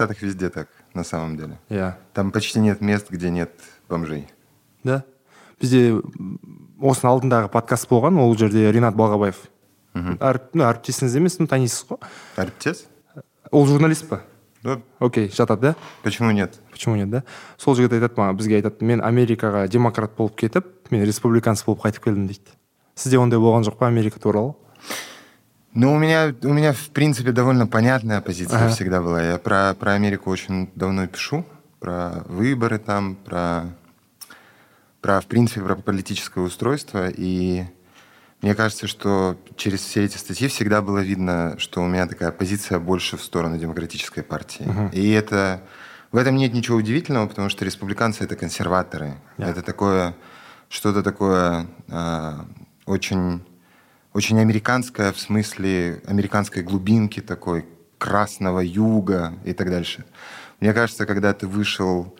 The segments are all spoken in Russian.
Штатах везде так, на самом деле. иә Там почти нет мест, где нет бомжей. да? Бізде осының алдындағы подкаст болған ол жерде ринат балғабаев. Әріп, ну, әріптесіңіз емес ну танисыз ғой Әріптес? ол журналист па? Да, окей жатады да? Почему нет? почему нет да? Сол жігіт айтады маған бізге айтады мен америкаға демократ болып кетіп мен республиканец болып қайтып келдім дейді. Сізде ондай болған жоқ па америка туралы? Ну, у меня, у меня, в принципе, довольно понятная позиция Ага. всегда была. Я про, про Америку очень давно пишу, про выборы там, про, про, в принципе, про политическое устройство. И мне кажется, что через все эти статьи всегда было видно, что у меня такая позиция больше в сторону демократической партии. И это... В этом нет ничего удивительного, потому что республиканцы — это консерваторы. Это такое... Что-то такое а, очень очень американская в смысле американской глубинки такой, красного юга и так дальше. Мне кажется, когда ты вышел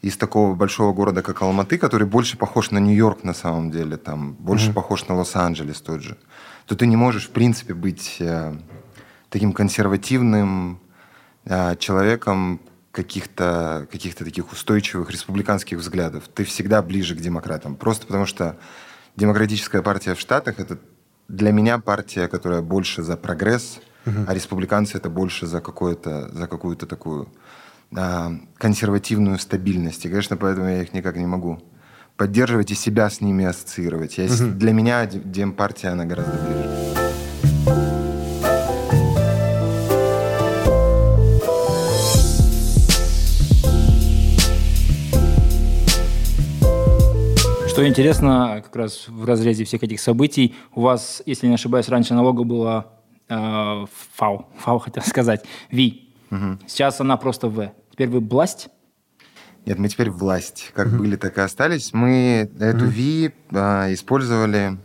из такого большого города, как Алматы, который больше похож на Нью-Йорк на самом деле, там больше похож на Лос-Анджелес тот же, то ты не можешь, в принципе, быть э, таким консервативным э, человеком каких-то каких таких устойчивых республиканских взглядов. Ты всегда ближе к демократам. Просто потому что демократическая партия в Штатах это для меня партия, которая больше за прогресс, а республиканцы это больше за какое-то за какую-то такую а, консервативную стабильность. И, конечно, поэтому я их никак не могу поддерживать и себя с ними ассоциировать. Я с- Для меня де- демпартия, она гораздо ближе. Что интересно, как раз в разрезе всех этих событий, у вас, если не ошибаюсь, раньше налога была э, ФАУ, ФАУ хотел сказать, ВИ. Сейчас она просто В. Теперь вы Бласть? Нет, мы теперь власть. Как были, так и остались. Мы эту Ви а, использовали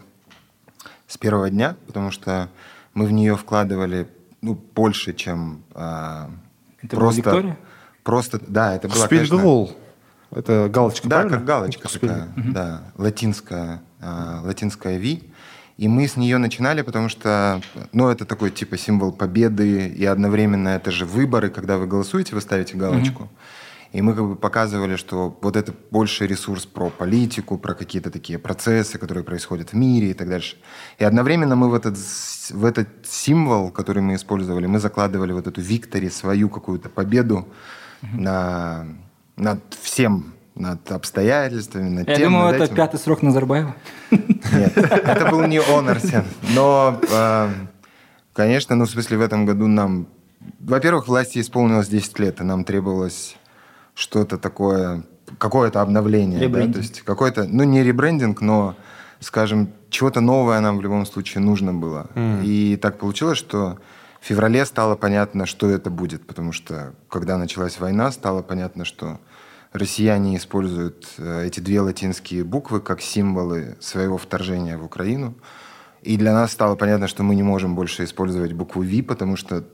с первого дня, потому что мы в нее вкладывали ну, больше, чем а, Это была Виктория? Просто, да, это была, құсбелгі конечно... это галочка Да, правильно? как галочка Құсбелгі. такая, да, латинская, а, латинская Ви. И мы с нее начинали, потому что, ну, это такой типа символ победы, и одновременно это же выборы, когда вы голосуете, вы ставите галочку. И мы как бы показывали, что вот это больше ресурс про политику, про какие-то такие процессы, которые происходят в мире и так дальше. И одновременно мы в этот, в этот символ, который мы использовали, мы закладывали вот эту виктори, свою какую-то победу на, над всем, над обстоятельствами, над Я тем, думал, над это этим. пятый срок Назарбаева. Нет, это был не Онорсен. Но, э, конечно, ну, в смысле, в этом году нам... Во-первых, власти исполнилось 10 лет, и нам требовалось что-то такое, какое-то обновление. да. То есть какой-то, ну, не ребрендинг, но, скажем, чего-то новое нам в любом случае нужно было. И так получилось, что в феврале стало понятно, что это будет, потому что, когда началась война, стало понятно, что россияне используют э, эти две латинские буквы как символы своего вторжения в Украину. И для нас стало понятно, что мы не можем больше использовать букву «Ви», потому что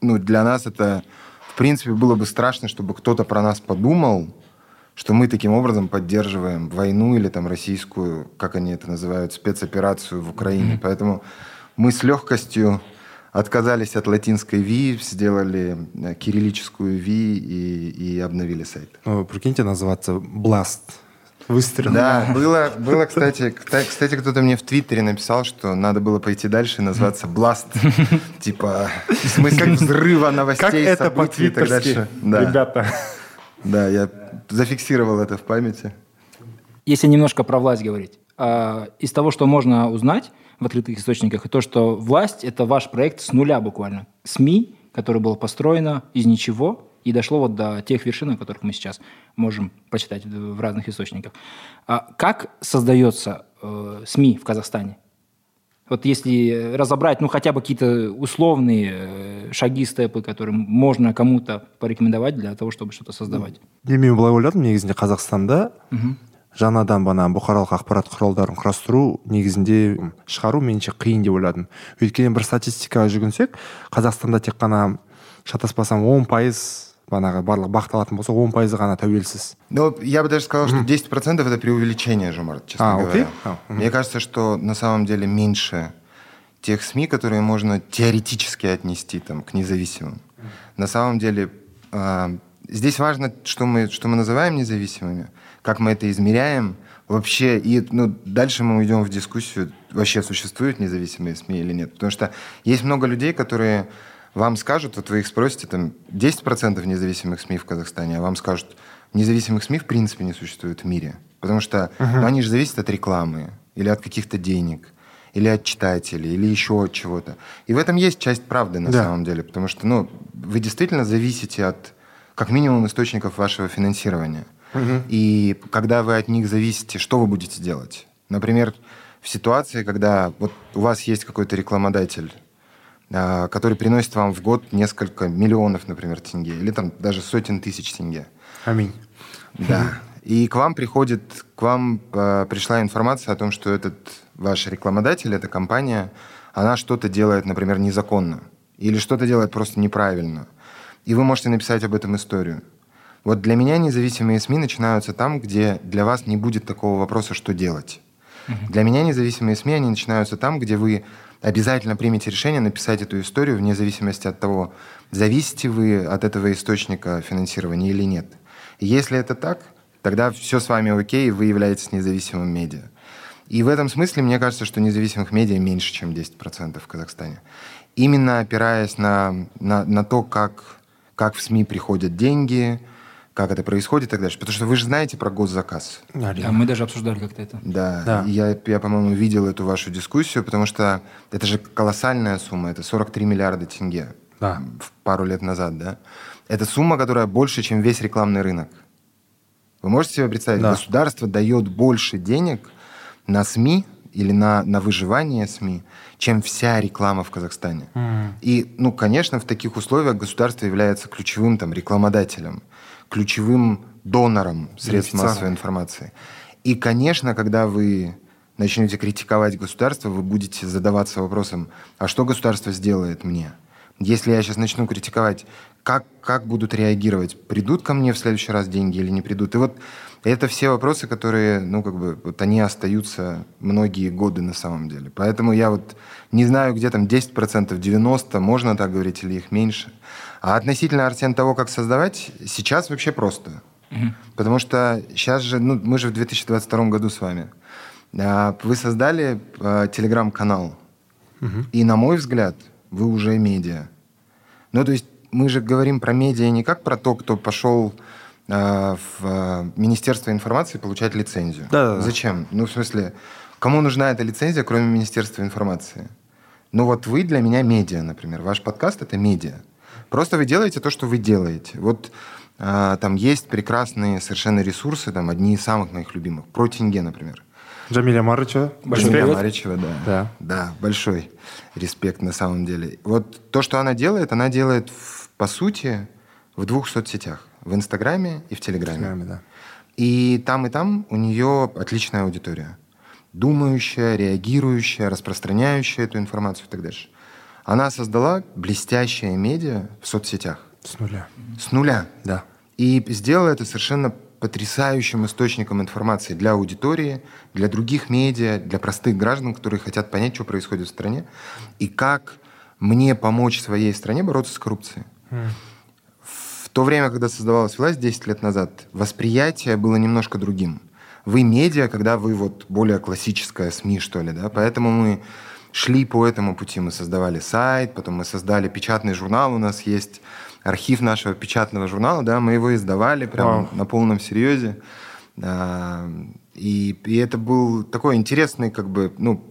ну, для нас это, в принципе, было бы страшно, чтобы кто-то про нас подумал, что мы таким образом поддерживаем войну или там российскую, как они это называют, спецоперацию в Украине. Поэтому мы с легкостью отказались от латинской «Ви», сделали э, кириллическую «Ви» и, и обновили сайт. Ну, прикиньте, называться Blast. Выстрел. Да, было, было, кстати, кстати, кто-то мне в Твиттере написал, что надо было пойти дальше и назваться Бласт. Типа, в смысле взрыва новостей, Как это событий и так дальше. Да. ребята? Да, я зафиксировал это в памяти. Если немножко про власть говорить, а, из того, что можно узнать в открытых источниках, и то, что власть – это ваш проект с нуля буквально. СМИ, которое было построено из ничего и дошло вот до тех вершин, о которых мы сейчас можем почитать в в разных источниках. А как создается э, СМИ в Казахстане? Вот если разобрать, ну, хотя бы какие-то условные э, шаги, степы, которые можно кому-то порекомендовать для того, чтобы что-то создавать. не мен былай ойладым негізінде қазақстанда жаңадан бана бұқаралық ақпарат құралдарын құрастыру негізінде шығару меніңше қиын деп ойладым өйткені бір статистикаға жүгінсек қазақстанда тек қана шатаспасам он пайыз банағы барлық бағытталатын болса он пайызы ғана тәуелсіз Но я бы даже сказал, что 10% это преувеличение, Жумар, честно А, говоря. окей. А, мгм. Мне кажется, что на самом деле меньше тех СМИ, которые можно теоретически отнести там, к независимым. На самом деле а, здесь важно, что мы, что мы называем независимыми, как мы это измеряем вообще. И ну, дальше мы уйдем в дискуссию, вообще существуют независимые СМИ или нет. Потому что есть много людей, которые вам скажут, вот вы их спросите, там 10% независимых СМИ в Казахстане, а вам скажут, независимых СМИ в принципе не существует в мире. Потому что uh-huh. ну, они же зависят от рекламы или от каких-то денег или от читателей, или еще от чего-то. И в этом есть часть правды на да. самом деле, потому что ну, вы действительно зависите от, как минимум, источников вашего финансирования. Угу. И когда вы от них зависите, что вы будете делать? Например, в ситуации, когда вот у вас есть какой-то рекламодатель, а, который приносит вам в год несколько миллионов, например, тенге, или там даже сотен тысяч тенге. Аминь. Да. И к вам приходит, к вам э, пришла информация о том, что этот ваш рекламодатель, эта компания, она что-то делает, например, незаконно. Или что-то делает просто неправильно. И вы можете написать об этом историю. Вот для меня независимые СМИ начинаются там, где для вас не будет такого вопроса, что делать. Uh-huh. Для меня независимые СМИ, они начинаются там, где вы обязательно примете решение написать эту историю вне зависимости от того, зависите вы от этого источника финансирования или нет. И если это так, тогда все с вами окей, вы являетесь независимым медиа. И в этом смысле мне кажется, что независимых медиа меньше, чем 10% в Казахстане. Именно опираясь на, на, на то, как, как в СМИ приходят деньги, как это происходит и так дальше. Потому что вы же знаете про госзаказ. Да, да мы даже обсуждали как-то это. Да, да. Я, я, по-моему, видел эту вашу дискуссию, потому что это же колоссальная сумма, это 43 миллиарда тенге да. пару лет назад, да? Это сумма, которая больше, чем весь рекламный рынок. Вы можете себе представить, да. государство дает больше денег на СМИ или на, на выживание СМИ, чем вся реклама в Казахстане. Mm. И, ну, конечно, в таких условиях государство является ключевым там, рекламодателем, ключевым донором средств массовой информации. И, конечно, когда вы начнете критиковать государство, вы будете задаваться вопросом, а что государство сделает мне? Если я сейчас начну критиковать, как, как будут реагировать? Придут ко мне в следующий раз деньги или не придут? И вот это все вопросы, которые, ну, как бы, вот они остаются многие годы на самом деле. Поэтому я вот не знаю, где там 10%, 90%, можно так говорить, или их меньше. А относительно, Арсен, того, как создавать, сейчас вообще просто. Угу. Потому что сейчас же, ну, мы же в 2022 году с вами. А, вы создали а, телеграм-канал. Угу. И, на мой взгляд, вы уже медиа. Ну, то есть мы же говорим про медиа не как про то, кто пошел э, в Министерство информации получать лицензию. Да, да, Зачем? Ну, в смысле, кому нужна эта лицензия, кроме Министерства информации? Ну, вот вы для меня медиа, например. Ваш подкаст — это медиа. Просто вы делаете то, что вы делаете. Вот э, там есть прекрасные совершенно ресурсы, там одни из самых моих любимых. Про тенге, например. Джамиля Марычева. Большой Джамиля Марычева, да. да. Да, большой респект на самом деле. Вот то, что она делает, она делает, в, по сути, в двух соцсетях. В Инстаграме и в Телеграме. Телеграме да. И там, и там у нее отличная аудитория. Думающая, реагирующая, распространяющая эту информацию и так дальше. Она создала блестящее медиа в соцсетях. С нуля. С нуля. Да. И сделала это совершенно потрясающим источником информации для аудитории, для других медиа, для простых граждан, которые хотят понять, что происходит в стране, и как мне помочь своей стране бороться с коррупцией. Mm. В то время, когда создавалась власть 10 лет назад, восприятие было немножко другим. Вы медиа, когда вы вот более классическая СМИ, что ли, да, поэтому мы шли по этому пути. Мы создавали сайт, потом мы создали печатный журнал, у нас есть архив нашего печатного журнала, да, мы его издавали прямо на полном серьезе. И, и это был такой интересный, как бы, ну,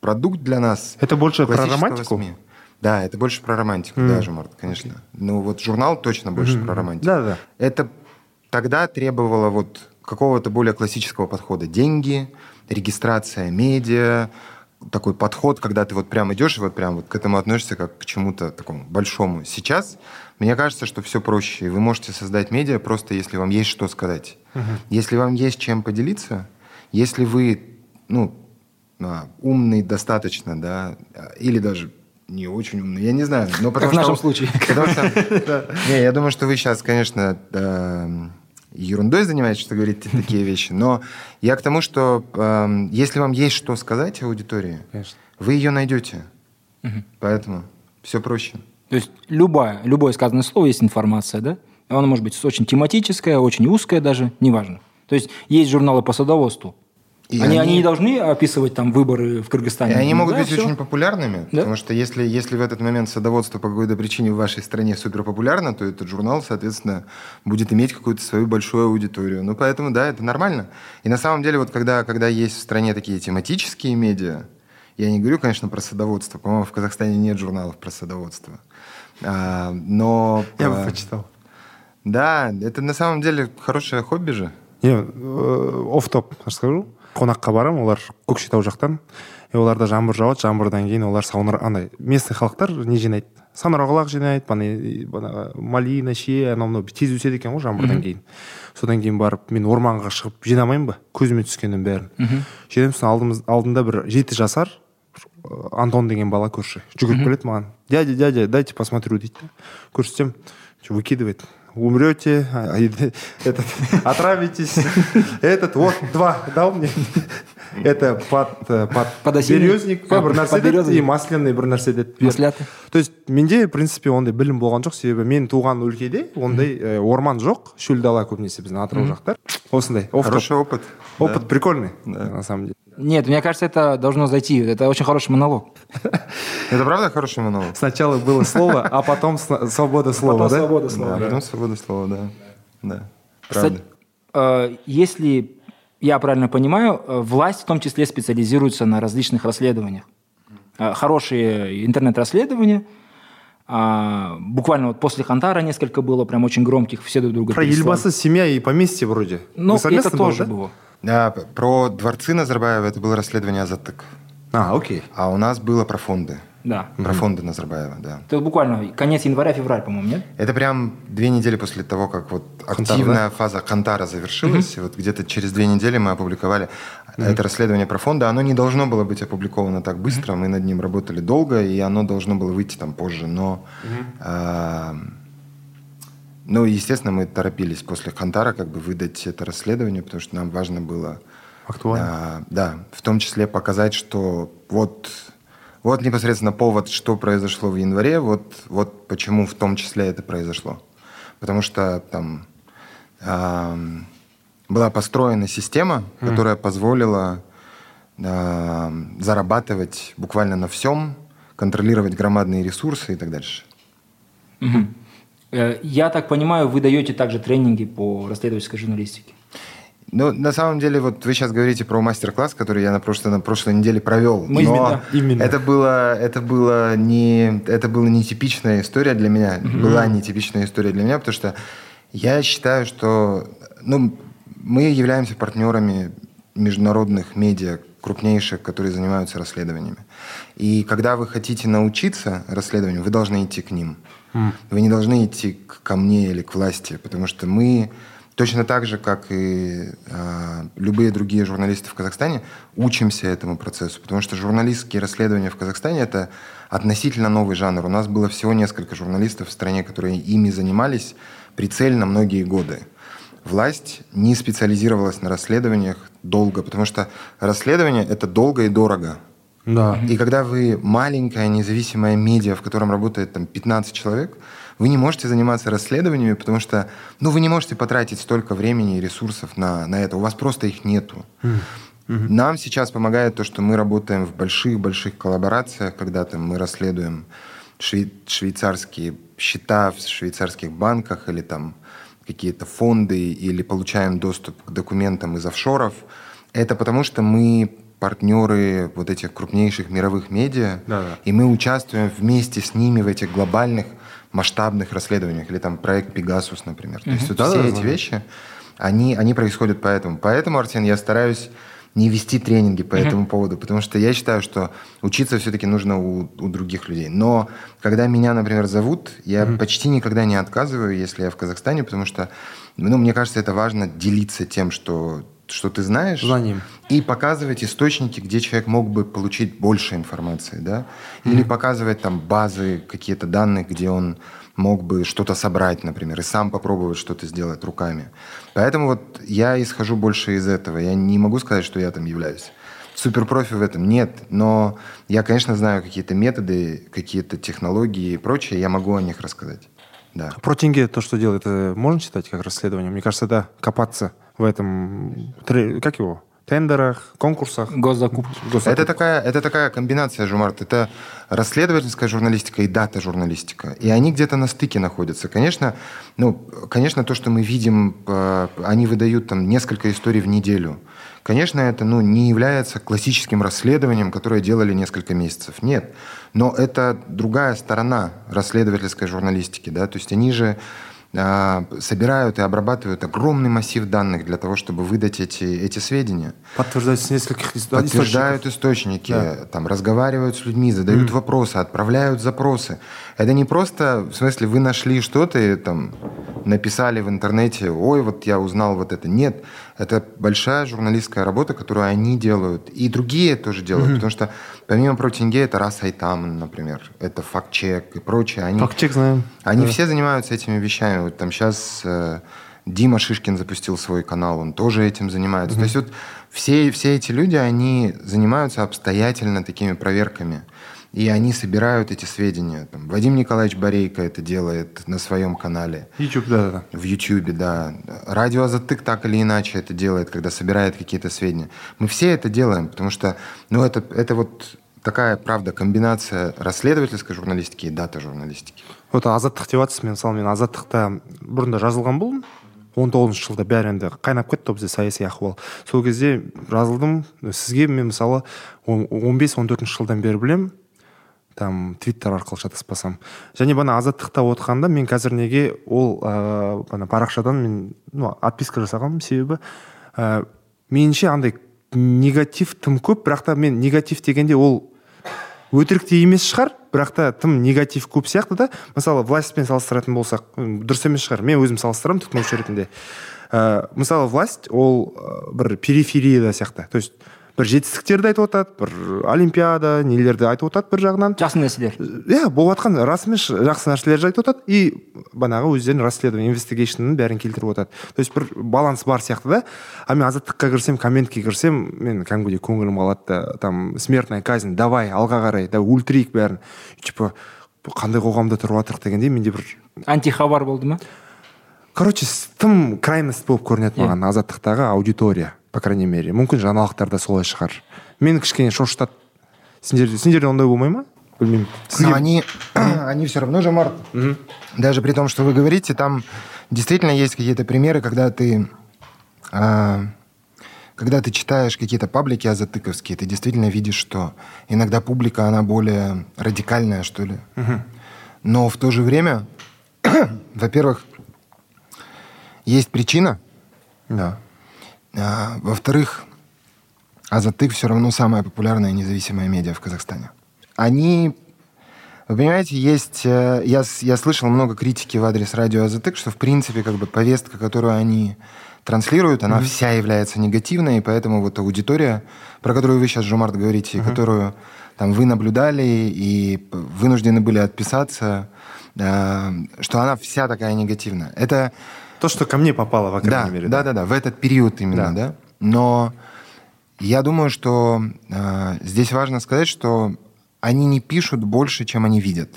продукт для нас. Это больше про романтику? СМИ. Да, это больше про романтику, mm. даже, Март, конечно. Okay. Ну, вот журнал точно больше mm-hmm. про романтику. Да, да. Это тогда требовало вот какого-то более классического подхода. Деньги, регистрация медиа, такой подход, когда ты вот прям идешь и вот прям вот к этому относишься как к чему-то такому большому. Сейчас мне кажется, что все проще. Вы можете создать медиа просто, если вам есть что сказать. Uh-huh. Если вам есть чем поделиться, если вы, ну, а, умный достаточно, да, или даже не очень умный, я не знаю. Но потому как что, в нашем случае. Потому что, не, я думаю, что вы сейчас, конечно, ерундой занимаетесь, что говорите такие вещи, но я к тому, что если вам есть что сказать аудитории, вы ее найдете. Поэтому все проще. То есть любое, любое сказанное слово есть информация, да? Оно может быть очень тематическое, очень узкое даже, неважно. То есть есть журналы по садоводству, И они, они- они не должны описывать там выборы в Кыргызстане. И они Ну могут да, быть всё. очень популярными, Да. потому что если, если в этот момент садоводство по какой-то причине в вашей стране супер популярно, то этот журнал, соответственно, будет иметь какую-то свою большую аудиторию. Ну, поэтому, да, это нормально. И на самом деле, вот когда, когда есть в стране такие тематические медиа, я не говорю, конечно, про садоводство, по-моему, в Казахстане нет журналов про садоводство. А, но... Я бы а, почитал. Да, это на самом деле хорошее хобби же. не офтоп расскажу қонаққа барамын олар көкшетау жақтан. И оларда жаңбыр жауады жаңбырдан кейін олар сауна андай местный халықтар не жинайды? Саңырауқұлақ жинайды малина шие анау мынау тез өседі екен ғой жаңбырдан кейін. Содан кейін барып мен орманға шығып жинамаймын ба? Көзіме түскеннің бәрін. Жинаймын сосын алдымыз, алдында бір жеті жасар антон деген бала көрші. Жүгіріп келеді маған. Дядя дядя дайте посмотрю дейді что, выкидывает. Умрете а, отравитесь. Этот вот два дал мне это под э, под Подосиновик. березник па бір нәрсе деді Подберезовик. и масляный бір нәрсе деді Масляты. то есть менде в принципе ондай білім болған жоқ себебі мен туған өлкеде ондай э, орман жоқ шөл дала көбінесе біздің атырау жақтар осындай оф топ. Хороший опыт. опыт Да. прикольный Да. на самом деле Нет, мне кажется, это должно зайти. Это очень хороший монолог. Это правда хороший монолог? сначала было слово а потом сна- свобода слова да свобода Да, потом свобода слова, да. Да. Кстати, Правда. э, если я правильно понимаю, э, власть в том числе специализируется на различных расследованиях. Э, Хорошие интернет-расследования. А, Буквально вот после Хантара несколько было прям очень громких, все друг друга про переслали. Ельбасы семья и поместье вроде Ну, это были, тоже да? было. Да, про дворцы Назарбаева это было расследование Азаттык. а окей А у нас было про фонды. Да. Про фонды Назарбаева, да. Это буквально конец января-февраль, по-моему, нет? Это прям две недели после того, как вот активная фаза Кантара завершилась. И вот где-то через две недели мы опубликовали это расследование про фонды. Оно не должно было быть опубликовано так быстро. Мы над ним работали долго, и оно должно было выйти там позже. Но, а, ну, естественно, мы торопились после Кантара как бы выдать это расследование, потому что нам важно было Актуально. а, да, в том числе показать, что вот, вот непосредственно повод, что произошло в январе, вот, вот почему в том числе это произошло. Потому что там ам, была построена система, которая позволила ам, зарабатывать буквально на всем, контролировать громадные ресурсы и так дальше. Э, Я так понимаю, вы даете также тренинги по расследовательской журналистике. Ну, на самом деле, вот вы сейчас говорите про мастер-класс, который я на прошлой, на прошлой неделе провел. Мы- но Именно, именно. Это было, это было не, это была нетипичная история для меня. Была нетипичная история для меня, потому что я считаю, что, ну, мы являемся партнерами международных медиа, крупнейших, которые занимаются расследованиями. И когда вы хотите научиться расследованию, вы должны идти к ним. Вы не должны идти ко мне или к власти, потому что мы точно так же, как и а, любые другие журналисты в Казахстане, учимся этому процессу, потому что журналистские расследования в Казахстане это относительно новый жанр. У нас было всего несколько журналистов в стране, которые ими занимались прицельно многие годы. Власть не специализировалась на расследованиях долго, потому что расследование это долго и дорого. Да И когда вы маленькая независимая медиа, в котором работает там 15 человек, вы не можете заниматься расследованиями, потому что ну, вы не можете потратить столько времени и ресурсов на, на это. У вас просто их нету. Нам сейчас помогает то, что мы работаем в больших-больших коллаборациях, когда там мы расследуем швей- швейцарские счета в швейцарских банках или там какие-то фонды или получаем доступ к документам из офшоров. Это потому, что мы партнеры вот этих крупнейших мировых медиа, Да-да. и мы участвуем вместе с ними в этих глобальных масштабных расследованиях, или там проект Пегасус, например. То есть вот Да-да, все эти знаю. вещи, они, они происходят поэтому. Поэтому, Артем, я стараюсь не вести тренинги по этому поводу, потому что я считаю, что учиться все-таки нужно у, у других людей. Но когда меня, например, зовут, я почти никогда не отказываю, если я в Казахстане, потому что, ну, мне кажется, это важно делиться тем, что, что ты знаешь, Знанием. и показывать источники, где человек мог бы получить больше информации, да, или показывать там базы, какие-то данные, где он мог бы что-то собрать, например, и сам попробовать что-то сделать руками. Поэтому вот я исхожу больше из этого. Я не могу сказать, что я там являюсь суперпрофи в этом. Нет, но я, конечно, знаю какие-то методы, какие-то технологии и прочее, я могу о них рассказать. Да. Про тенге то, что делает, это можно считать как расследование? Мне кажется, да, копаться в этом, как его, тендерах, конкурсах. Госзакупках. Это такая, это такая комбинация, Жумарт. Это расследовательская журналистика и дата-журналистика. И они где-то на стыке находятся. Конечно, ну, конечно, то, что мы видим, э, они выдают там несколько историй в неделю. Конечно, это ну, не является классическим расследованием, которое делали несколько месяцев. Нет. Но это другая сторона расследовательской журналистики. Да? То есть они же собирают и обрабатывают огромный массив данных для того, чтобы выдать эти, эти сведения. Подтверждать с нескольких ис- Подтверждают источников. источники, там, разговаривают с людьми, задают вопросы, отправляют запросы. Это не просто, в смысле, вы нашли что-то и там написали в интернете, ой, вот я узнал вот это. Нет, это большая журналистская работа, которую они делают. И другие тоже делают, потому что помимо протинге это Рас Айтаман, например, это факт-чек и прочее. Они, Факт-чек знаем. они Да. все занимаются этими вещами. Вот там сейчас э, Дима Шишкин запустил свой канал, он тоже этим занимается. То есть вот все, все эти люди, они занимаются обстоятельно такими проверками И они собирают эти сведения. Там, Вадим Николаевич Борейко это делает на своем канале. YouTube, да-да-да. В Ютьюбе, да. Радио Азатык так или иначе это делает, когда собирает какие-то сведения. Мы все это делаем, потому что ну, это, это вот такая, правда, комбинация расследовательской журналистики и дата-журналистики. вот азаттық деп жатырсыз мен мысалы мен азаттықта бұрында жазылған болдым он тоғызыншы жылда бәрі енді қайнап кетті ғой бізде саяси ахуал сол кезде жазылдым сізге мен мысалы он бес он төртінші жылдан бері білемін там твиттер арқылы шатаспасам және бана азаттықта отқанда мен қазір неге ол ә, бана парақшадан мен ну, отписка жасағанмын себебі ә, меніңше андай негатив тым көп бірақ та мен негатив дегенде ол өтірік те емес шығар бірақ та тым негатив көп сияқты да. Мысалы властьпен салыстыратын болсақ дұрыс емес шығар. Мен өзім салыстырамын тұтынушы ретінде. Ә, мысалы власть ол бір периферияда сияқты. То есть бір жетістіктерді айтып жатады бір олимпиада нелерді айтып жатады бір жағынан. Жақсы нәрселер. иә болып жатқан расымен жақсы нәрселерді айтып жатады и банағы өздерінің расследование инвестигейшнның бәрін келтіріп жатады то есть бір баланс бар сияқты да. А мен азаттыққа кірсем комментке кірсем мен кәдімгідей көңілім қалады да там смертная казнь давай алға қарай да өлтірейік бәрін. Типа қандай қоғамда тұрып жатырық дегенде менде бір Антихабар болды ма? короче с- тым крайность болып көрінеді Иә. маған азаттықтағы аудитория по крайней мере мүмкін жаңалықтарда солай шығар мені кішкене шошытады сендер сендерде ондай болмай ма білмеймін Но они, они все равно же, Март, даже при том, что вы говорите, там действительно есть какие-то примеры, когда ты, а, когда ты читаешь какие-то паблики азатыковские, ты действительно видишь, что иногда публика, она более радикальная, что ли. Но в то же время, во-первых, есть причина, да а, во-вторых, Азатык все равно самая популярная независимая медиа в Казахстане. Они, вы понимаете, есть... э, Я, я слышал много критики в адрес радио Азатык, что, в принципе, как бы повестка, которую они транслируют, она вся является негативной, и поэтому вот аудитория, про которую вы сейчас, Жумарт, говорите, которую там вы наблюдали и вынуждены были отписаться, э, что она вся такая негативная. Это то что ко мне попало по крайней да, мере да, да, да, в этот период именно, Да. да. Но я думаю, что э, здесь важно сказать, что они не пишут больше, чем они видят.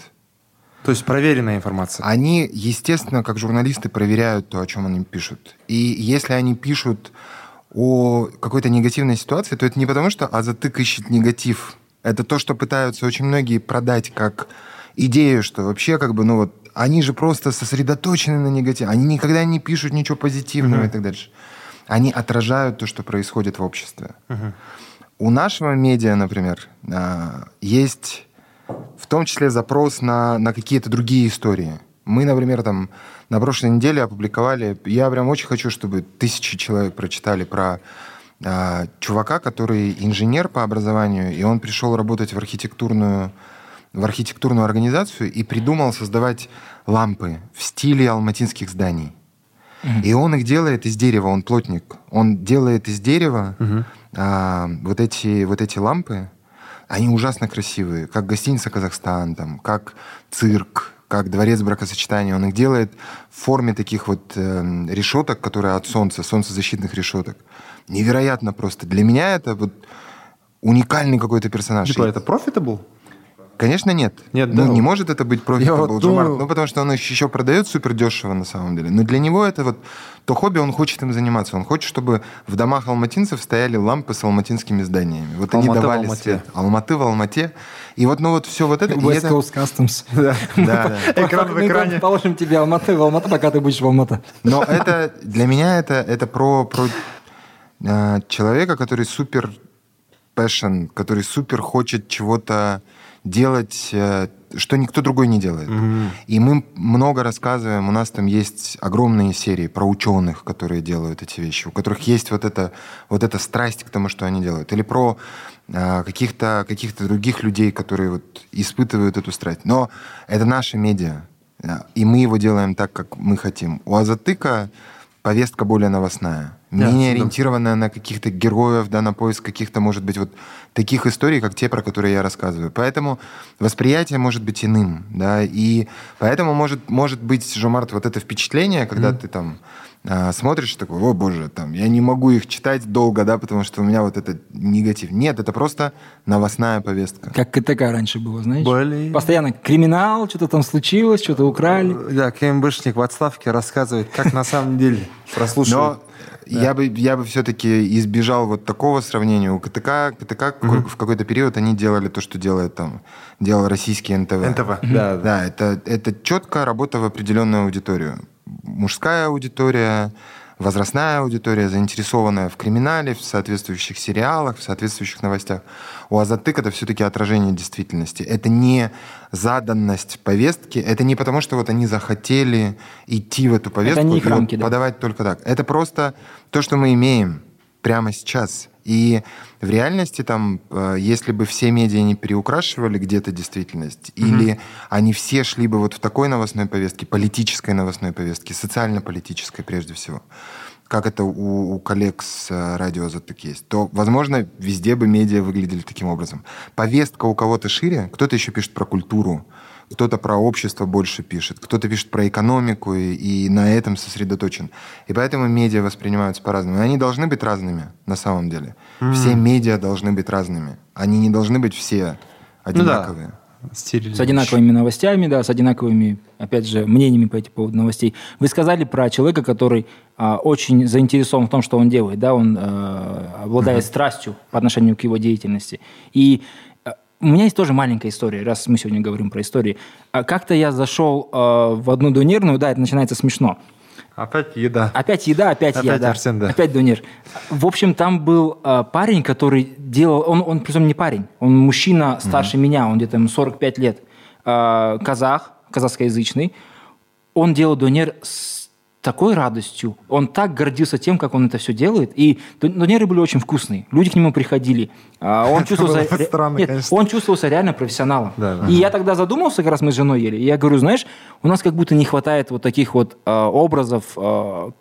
То есть проверенная информация. Они, естественно, как журналисты, проверяют то, о чем они пишут. И если они пишут о какой-то негативной ситуации, то это не потому, что Азатык ищет негатив. Это то, что пытаются очень многие продать как идею, что вообще как бы, ну вот, они же просто сосредоточены на негативе. Они никогда не пишут ничего позитивного и так дальше. Они отражают то, что происходит в обществе. У нашего медиа, например, а, есть в том числе запрос на, на какие-то другие истории. Мы, например, там на прошлой неделе опубликовали, я прям очень хочу, чтобы тысячи человек прочитали про а, чувака, который инженер по образованию, и он пришел работать в архитектурную, в архитектурную организацию и придумал создавать лампы в стиле алматинских зданий. И он их делает из дерева, он плотник. Он делает из дерева а, вот, эти, вот эти лампы. Они ужасно красивые, как гостиница «Казахстан», там, как цирк, как дворец бракосочетания. Он их делает в форме таких вот эм, решеток, которые от солнца, солнцезащитных решеток. Невероятно просто. Для меня это вот уникальный какой-то персонаж. Типа это profitable? Конечно, нет. Нет, ну, да. не может это быть profitable вот думаю- ну, потому что он еще продает супер дешево на самом деле. Но для него это вот то хобби, он хочет им заниматься. Он хочет, чтобы в домах алматинцев стояли лампы с алматинскими зданиями. Вот они Алматы в давали Алмате. свет. Алматы в Алмате. И вот, ну вот все вот это... West это- Coast Customs. Да. Да. Экран в экране. Положим тебе Алматы в Алматы, пока ты будешь в Алматы. Но это для меня это, это про, про э, человека, который супер passion, который супер хочет чего-то делать, э, что никто другой не делает. И мы много рассказываем, у нас там есть огромные серии про ученых, которые делают эти вещи, у которых есть вот эта, вот эта страсть к тому, что они делают. Или про э, каких-то каких других людей, которые вот испытывают эту страсть. Но это наша медиа, э, и мы его делаем так, как мы хотим. У Азатыка повестка более новостная, Да, менее да. ориентированная на каких-то героев, да, на поиск каких-то, может быть, вот таких историй, как те, про которые я рассказываю. Поэтому восприятие может быть иным, да, и поэтому может, может быть, Жомарт, вот это впечатление, когда ты там а, смотришь такой, о боже, там, я не могу их читать долго, да, потому что у меня вот это негатив. Нет, это просто новостная повестка. Как КТК раньше было, знаешь? Блин. Постоянно криминал, что-то там случилось, что-то украли. Да, КМБшник в отставке рассказывает, как на самом деле. Прослушал. Но я бы, я бы все-таки избежал вот такого сравнения. У КТК, КТК какой- в какой-то период они делали то, что делает там, делал российский НТВ. НТВ, да, да. Да, это, это четкая работа в определенную аудиторию. Мужская аудитория, возрастная аудитория, заинтересованная в криминале, в соответствующих сериалах, в соответствующих новостях. У Азатык это все-таки отражение действительности. Это не заданность повестки, это не потому, что вот они захотели идти в эту повестку не их и вот рамки, да. подавать только так. Это просто то, что мы имеем прямо сейчас. И в реальности там, э, если бы все медиа не переукрашивали где-то действительность, или они все шли бы вот в такой новостной повестке, политической новостной повестке, социально-политической прежде всего, как это у, у коллег с э, радио «Затык» есть, то, возможно, везде бы медиа выглядели таким образом. Повестка у кого-то шире, кто-то еще пишет про культуру, кто-то про общество больше пишет, кто-то пишет про экономику и, и на этом сосредоточен. И поэтому медиа воспринимаются по-разному. И они должны быть разными на самом деле. Все медиа должны быть разными. Они не должны быть все Ну да. одинаковые. Стерильно. С одинаковыми новостями, да, с одинаковыми, опять же, мнениями по этому поводу новостей. Вы сказали про человека, который а, очень заинтересован в том, что он делает, да, он а, обладает страстью по отношению к его деятельности. И у меня есть тоже маленькая история, раз мы сегодня говорим про истории. А, Как-то я зашел а, в одну донерную, да, это начинается смешно. Опять еда. Опять еда, опять, Опять да. Арсен, да. Опять донер. В общем, там был а, парень, который делал... Он, он, причем не парень, он мужчина старше меня, он где-то ему 45 лет. А, казах, казахскоязычный. Он делал донер с такой радостью. Он так гордился тем, как он это все делает. И дон- донеры были очень вкусные. Люди к нему приходили. А, Он бы странно, Нет, конечно. он чувствовался реально профессионалом. Да, да. И я тогда задумался, как раз мы с женой ели, и я говорю, знаешь, у нас как будто не хватает вот таких вот э, образов э,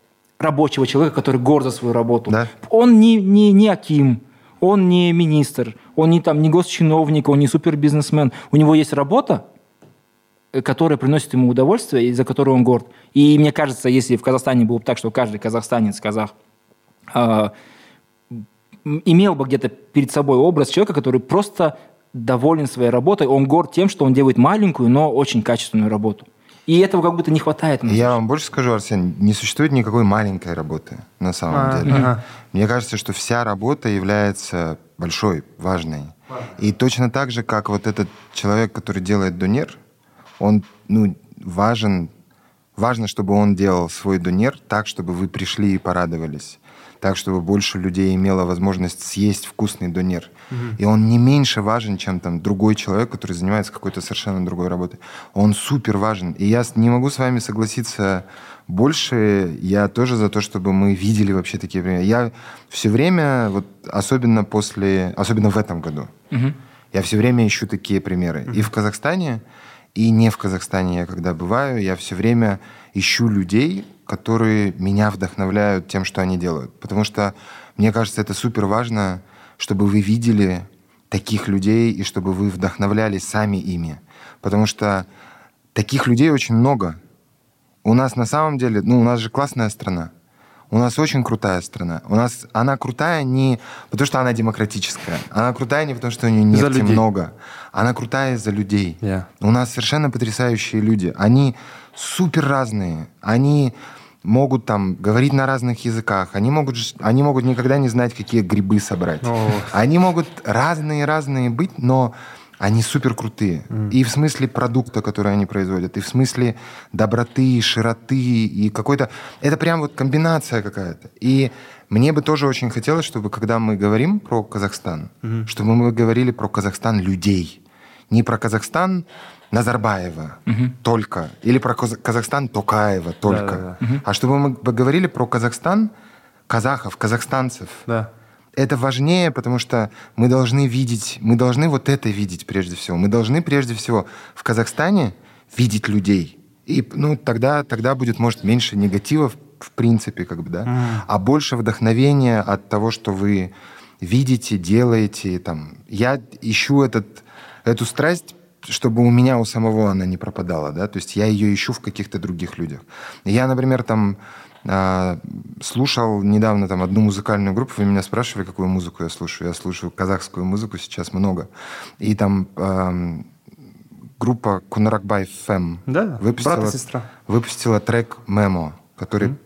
рабочего человека, который горд за свою работу. Да. Он не, не, не Аким, он не министр, он не, там, не госчиновник, он не супербизнесмен. У него есть работа, которая приносит ему удовольствие и за которую он горд. И мне кажется, если в Казахстане было бы так, что каждый казахстанец, казах, э, имел бы где-то перед собой образ человека, который просто доволен своей работой, он горд тем, что он делает маленькую, но очень качественную работу. И этого как будто не хватает. Я вам больше скажу, Арсен, не существует никакой маленькой работы на самом А, деле. ага. Мне кажется, что вся работа является большой, важной. И точно так же, как вот этот человек, который делает донер, он ну, важен, важно, чтобы он делал свой донер так, чтобы вы пришли и порадовались. Так, чтобы больше людей имело возможность съесть вкусный донер. И он не меньше важен, чем там другой человек, который занимается какой-то совершенно другой работой. Он супер важен. И я не могу с вами согласиться больше. Я тоже за то, чтобы мы видели вообще такие примеры. Я все время, вот особенно после, особенно в этом году, я все время ищу такие примеры. И в Казахстане, и не в Казахстане, я когда бываю, я все время ищу людей, которые меня вдохновляют тем, что они делают. Потому что мне кажется, это супер важно, чтобы вы видели таких людей и чтобы вы вдохновлялись сами ими. Потому что таких людей очень много. У нас на самом деле, ну, у нас же классная страна. У нас очень крутая страна. У нас она крутая не потому, что она демократическая. Она крутая не потому, что у нее нефти много. Она крутая из-за людей. Yeah. У нас совершенно потрясающие люди. Они супер разные. Они могут там говорить на разных языках. Они могут, они могут никогда не знать, какие грибы собрать. О. Они могут разные-разные быть, но они супер крутые. И в смысле продукта, который они производят, и в смысле доброты, широты, и какой-то... Это прям вот комбинация какая-то. И мне бы тоже очень хотелось, чтобы когда мы говорим про Казахстан, чтобы мы говорили про Казахстан людей. Не про Казахстан Назарбаева только, или про Каза- Казахстан Токаева только, Да-да-да. а чтобы мы говорили про Казахстан казахов, казахстанцев. Да. Это важнее, потому что мы должны видеть, мы должны вот это видеть прежде всего. Мы должны прежде всего в Казахстане видеть людей. И ну, тогда, тогда будет, может, меньше негатива в, принципе, как бы, да, а больше вдохновения от того, что вы видите, делаете. Там. Я ищу этот, эту страсть чтобы у меня у самого она не пропадала, да, то есть я ее ищу в каких-то других людях. Я, например, там слушал недавно там одну музыкальную группу, вы меня спрашивали, какую музыку я слушаю. Я слушаю казахскую музыку сейчас много. И там ам, группа Кунаракбай Фэм Да, выпустила, брат и сестра. выпустила трек «Мемо», который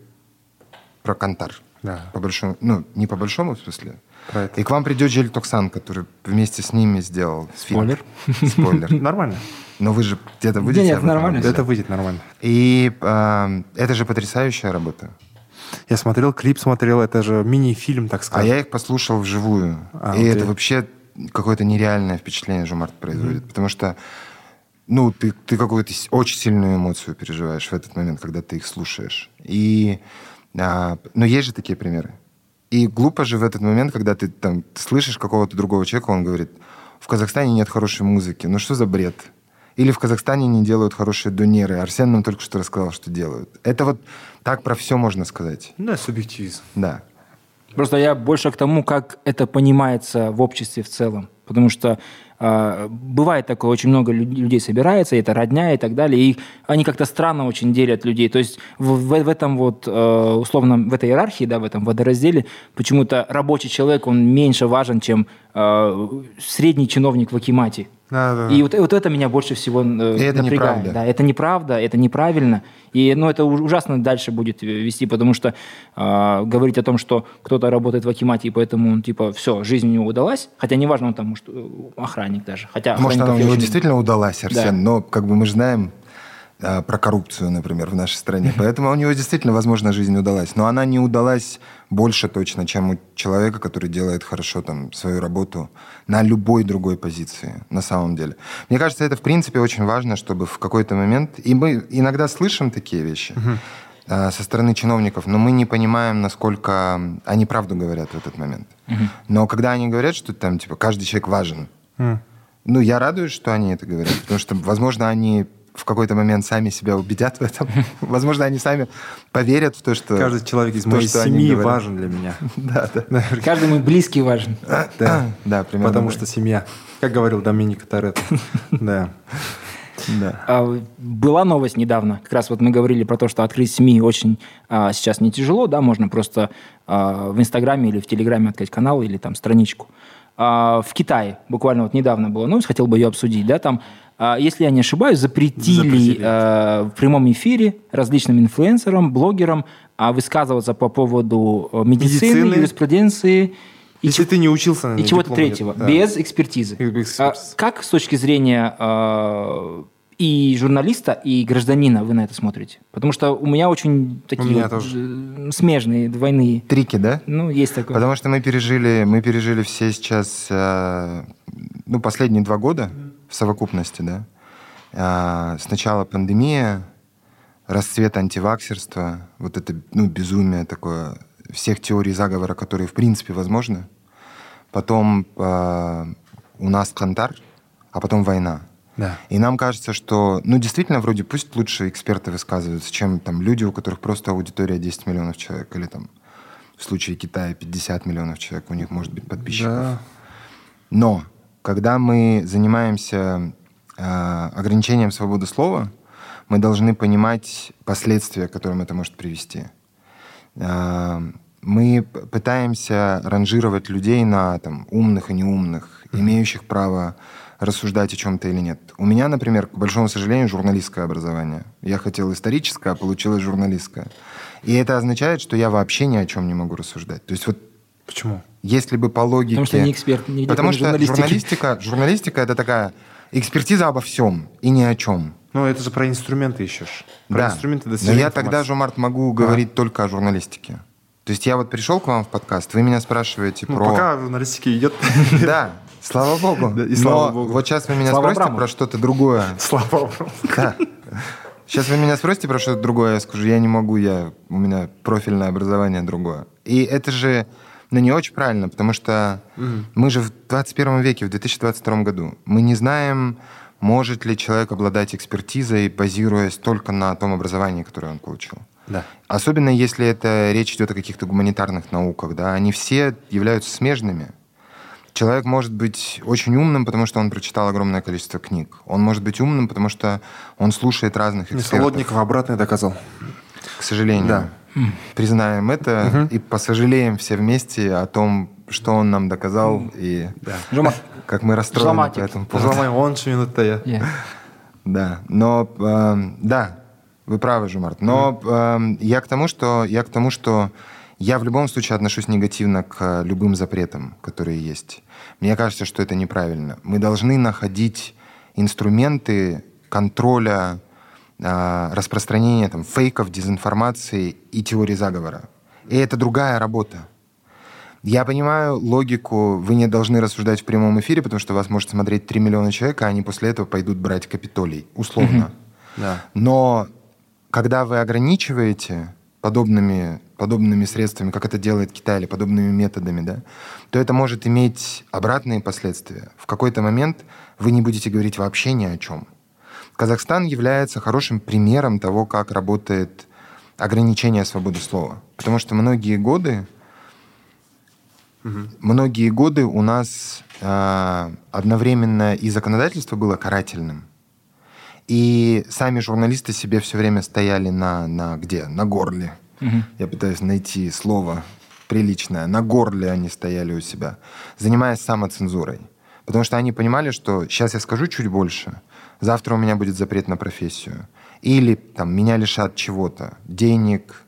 про Кантар. Да. По большому, ну, не по большому смысле. Про это. И к вам придет Жель Токсан, который вместе с ними сделал фильм. Спойлер. Спойлер. Нормально. Но вы же где-то выйдете. нет, этом нормально. обязательно. Это выйдет нормально. И а, это же потрясающая работа. Я смотрел, клип смотрел, это же мини-фильм, так А сказать. я их послушал вживую. А, и вот это и- вообще какое-то нереальное впечатление Жумарт производит. Потому что ну, ты, ты какую-то очень сильную эмоцию переживаешь в этот момент, когда ты их слушаешь. И, а, но есть же такие примеры. И глупо же в этот момент, когда ты там слышишь какого-то другого человека, он говорит, в Казахстане нет хорошей музыки. Ну что за бред? Или в Казахстане не делают хорошие донеры. Арсен нам только что рассказал, что делают. Это вот так про все можно сказать. Да, субъективизм. Да. Просто я больше к тому, как это понимается в обществе в целом. Потому что э, бывает такое, очень много лю- людей собирается, это родня и так далее, и они как-то странно очень делят людей. То есть в, в- в этом вот, э, условно, в этой иерархии, да, в этом водоразделе, почему-то рабочий человек, он меньше важен, чем э, средний чиновник в Акимате. Да, да, да. И вот, вот это меня больше всего э, это напрягает. неправда. Да, это неправда, это неправильно. И ну, это уж- ужасно дальше будет вести, потому что э, говорить о том, что кто-то работает в Акимате, и поэтому он, типа, все, жизнь у него удалась, хотя неважно, он там, может, э, охранник даже. Хотя Может, она у него очень- действительно удалась, Арсен, Да. но как бы мы же знаем про коррупцию, например, в нашей стране. Поэтому у него действительно, возможно, жизнь удалась. Но она не удалась больше точно, чем у человека, который делает хорошо там свою работу на любой другой позиции, на самом деле. Мне кажется, это, в принципе, очень важно, чтобы в какой-то момент... И мы иногда слышим такие вещи а, со стороны чиновников, но мы не понимаем, насколько они правду говорят в этот момент. Но когда они говорят, что там, типа, каждый человек важен, ну, я радуюсь, что они это говорят, потому что, возможно, они в какой-то момент сами себя убедят в этом. Возможно, они сами поверят в то, что... Каждый человек из то, моей семьи важен для меня. Да, да. Каждый мой близкий важен. Да. Да, примерно. Потому что семья. Как говорил Доминик Торетто. Да. Да. А, Была новость недавно, как раз вот мы говорили про то, что открыть СМИ очень а, сейчас не тяжело, да, можно просто а, в Инстаграме или в Телеграме открыть канал или там страничку. А, в Китае буквально вот недавно была новость, хотел бы ее обсудить, да, там, если я не ошибаюсь, запретили, Запретили. а, в прямом эфире различным инфлюенсерам, блогерам а, высказываться по поводу э, медицины, Медицины. юриспруденции и Если ты не учился на и чего-то третьего, да. без экспертизы. Без А как с точки зрения э, и журналиста, и гражданина вы на это смотрите? Потому что у меня очень такие меня вот, тоже. э, смежные, двойные. Трики, да? Ну, есть такое. Потому что мы пережили, мы пережили все сейчас, э, ну, последние два года в совокупности, да. А, сначала пандемия, расцвет антиваксерства, вот это, ну, безумие такое, всех теорий заговора, которые, в принципе, возможны. Потом а, у нас Кантар, а потом война. Да. И нам кажется, что, ну, действительно, вроде пусть лучше эксперты высказываются, чем там люди, у которых просто аудитория 10 миллионов человек, или там в случае Китая 50 миллионов человек, у них может быть подписчиков. Да. Но когда мы занимаемся э, ограничением свободы слова, мы должны понимать последствия, к которым это может привести. А, мы пытаемся ранжировать людей на там, умных и неумных, имеющих право рассуждать о чем-то или нет. У меня, например, к большому сожалению, журналистское образование. Я хотел историческое, а получилось журналистское. И это означает, что я вообще ни о чем не могу рассуждать. То есть вот Почему? если бы по логике... Потому что не эксперт. Нигде Потому что журналистики. журналистика, журналистика это такая экспертиза обо всем и ни о чем. Ну, это же про инструменты ищешь. Про Да. инструменты Но я тогда, информации. Жумарт, могу говорить только о журналистике. То есть я вот пришел к вам в подкаст, вы меня спрашиваете Ну, про... пока журналистика идет. Да, слава богу. И слава богу. вот сейчас вы меня спросите про что-то другое. Слава богу. Да. Сейчас вы меня спросите про что-то другое, я скажу, я не могу, я, у меня профильное образование другое. И это же, ну, не очень правильно, потому что мы же в 21 веке, в 2022 году. Мы не знаем, может ли человек обладать экспертизой, базируясь только на том образовании, которое он получил. Да. Особенно если это речь идет о каких-то гуманитарных науках, да, они все являются смежными. Человек может быть очень умным, потому что он прочитал огромное количество книг. Он может быть умным, потому что он слушает разных экспертов. Солодников обратное доказал. К сожалению. Да. Признаем это и посожалеем все вместе о том, что он нам доказал и Жома, как мы расстроены по этому поводу. Взломай 10 минутта я. Да, но эм, да, вы правы, Жумарт. Но эм, я к тому, что я к тому, что я в любом случае отношусь негативно к э, любым запретам, которые есть. Мне кажется, что это неправильно. Мы должны находить инструменты контроля э, распространения там, фейков, дезинформации и теории заговора. И это другая работа. Я понимаю логику, вы не должны рассуждать в прямом эфире, потому что вас может смотреть 3 миллиона человек, а они после этого пойдут брать Капитолий, условно. Да. Но когда вы ограничиваете подобными, подобными средствами, как это делает Китай, или подобными методами, да, то это может иметь обратные последствия. В какой-то момент вы не будете говорить вообще ни о чем. Казахстан является хорошим примером того, как работает ограничение свободы слова. Потому что многие годы Многие годы у нас э, одновременно и законодательство было карательным, и сами журналисты себе все время стояли на, на где? На горле. Я пытаюсь найти слово приличное. На горле они стояли у себя, занимаясь самоцензурой. Потому что они понимали, что сейчас я скажу чуть больше, завтра у меня будет запрет на профессию. Или там, меня лишат чего-то, денег,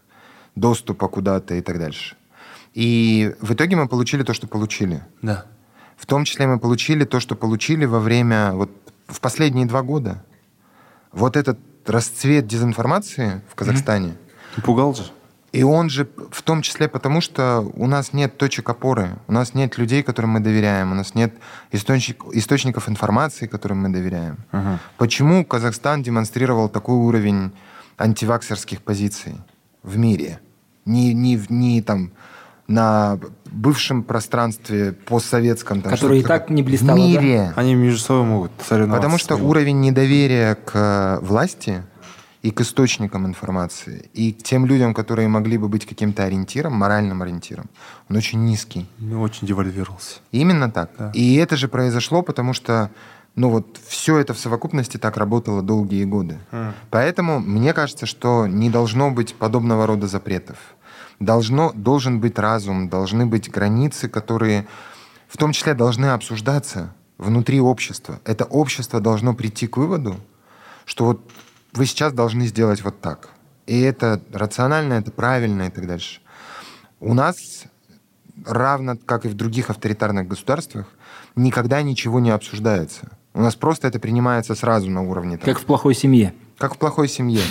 доступа куда-то и так дальше. И в итоге мы получили то, что получили. Да. В том числе мы получили то, что получили во время, вот в последние два года. Вот этот расцвет дезинформации в Казахстане, Пугал же. И он же в том числе потому, что у нас нет точек опоры, у нас нет людей, которым мы доверяем, у нас нет источник- источников информации, которым мы доверяем. Почему Казахстан демонстрировал такой уровень антиваксерских позиций в мире? Не, не, не там на бывшем пространстве постсоветском. Там, что-то и так не блистало, В да? мире. Они между собой могут соревноваться. Потому что уровень недоверия к власти и к источникам информации, и к тем людям, которые могли бы быть каким-то ориентиром, моральным ориентиром, он очень низкий. Ну, очень девальвировался. Именно так. Да. И это же произошло, потому что ну вот все это в совокупности так работало долгие годы. Поэтому мне кажется, что не должно быть подобного рода запретов. Должно, должен быть разум, должны быть границы, которые в том числе должны обсуждаться внутри общества. Это общество должно прийти к выводу, что вот вы сейчас должны сделать вот так. И это рационально, это правильно и так дальше. У нас, равно как и в других авторитарных государствах, никогда ничего не обсуждается. У нас просто это принимается сразу на уровне. там, Как в плохой семье. как в плохой семье.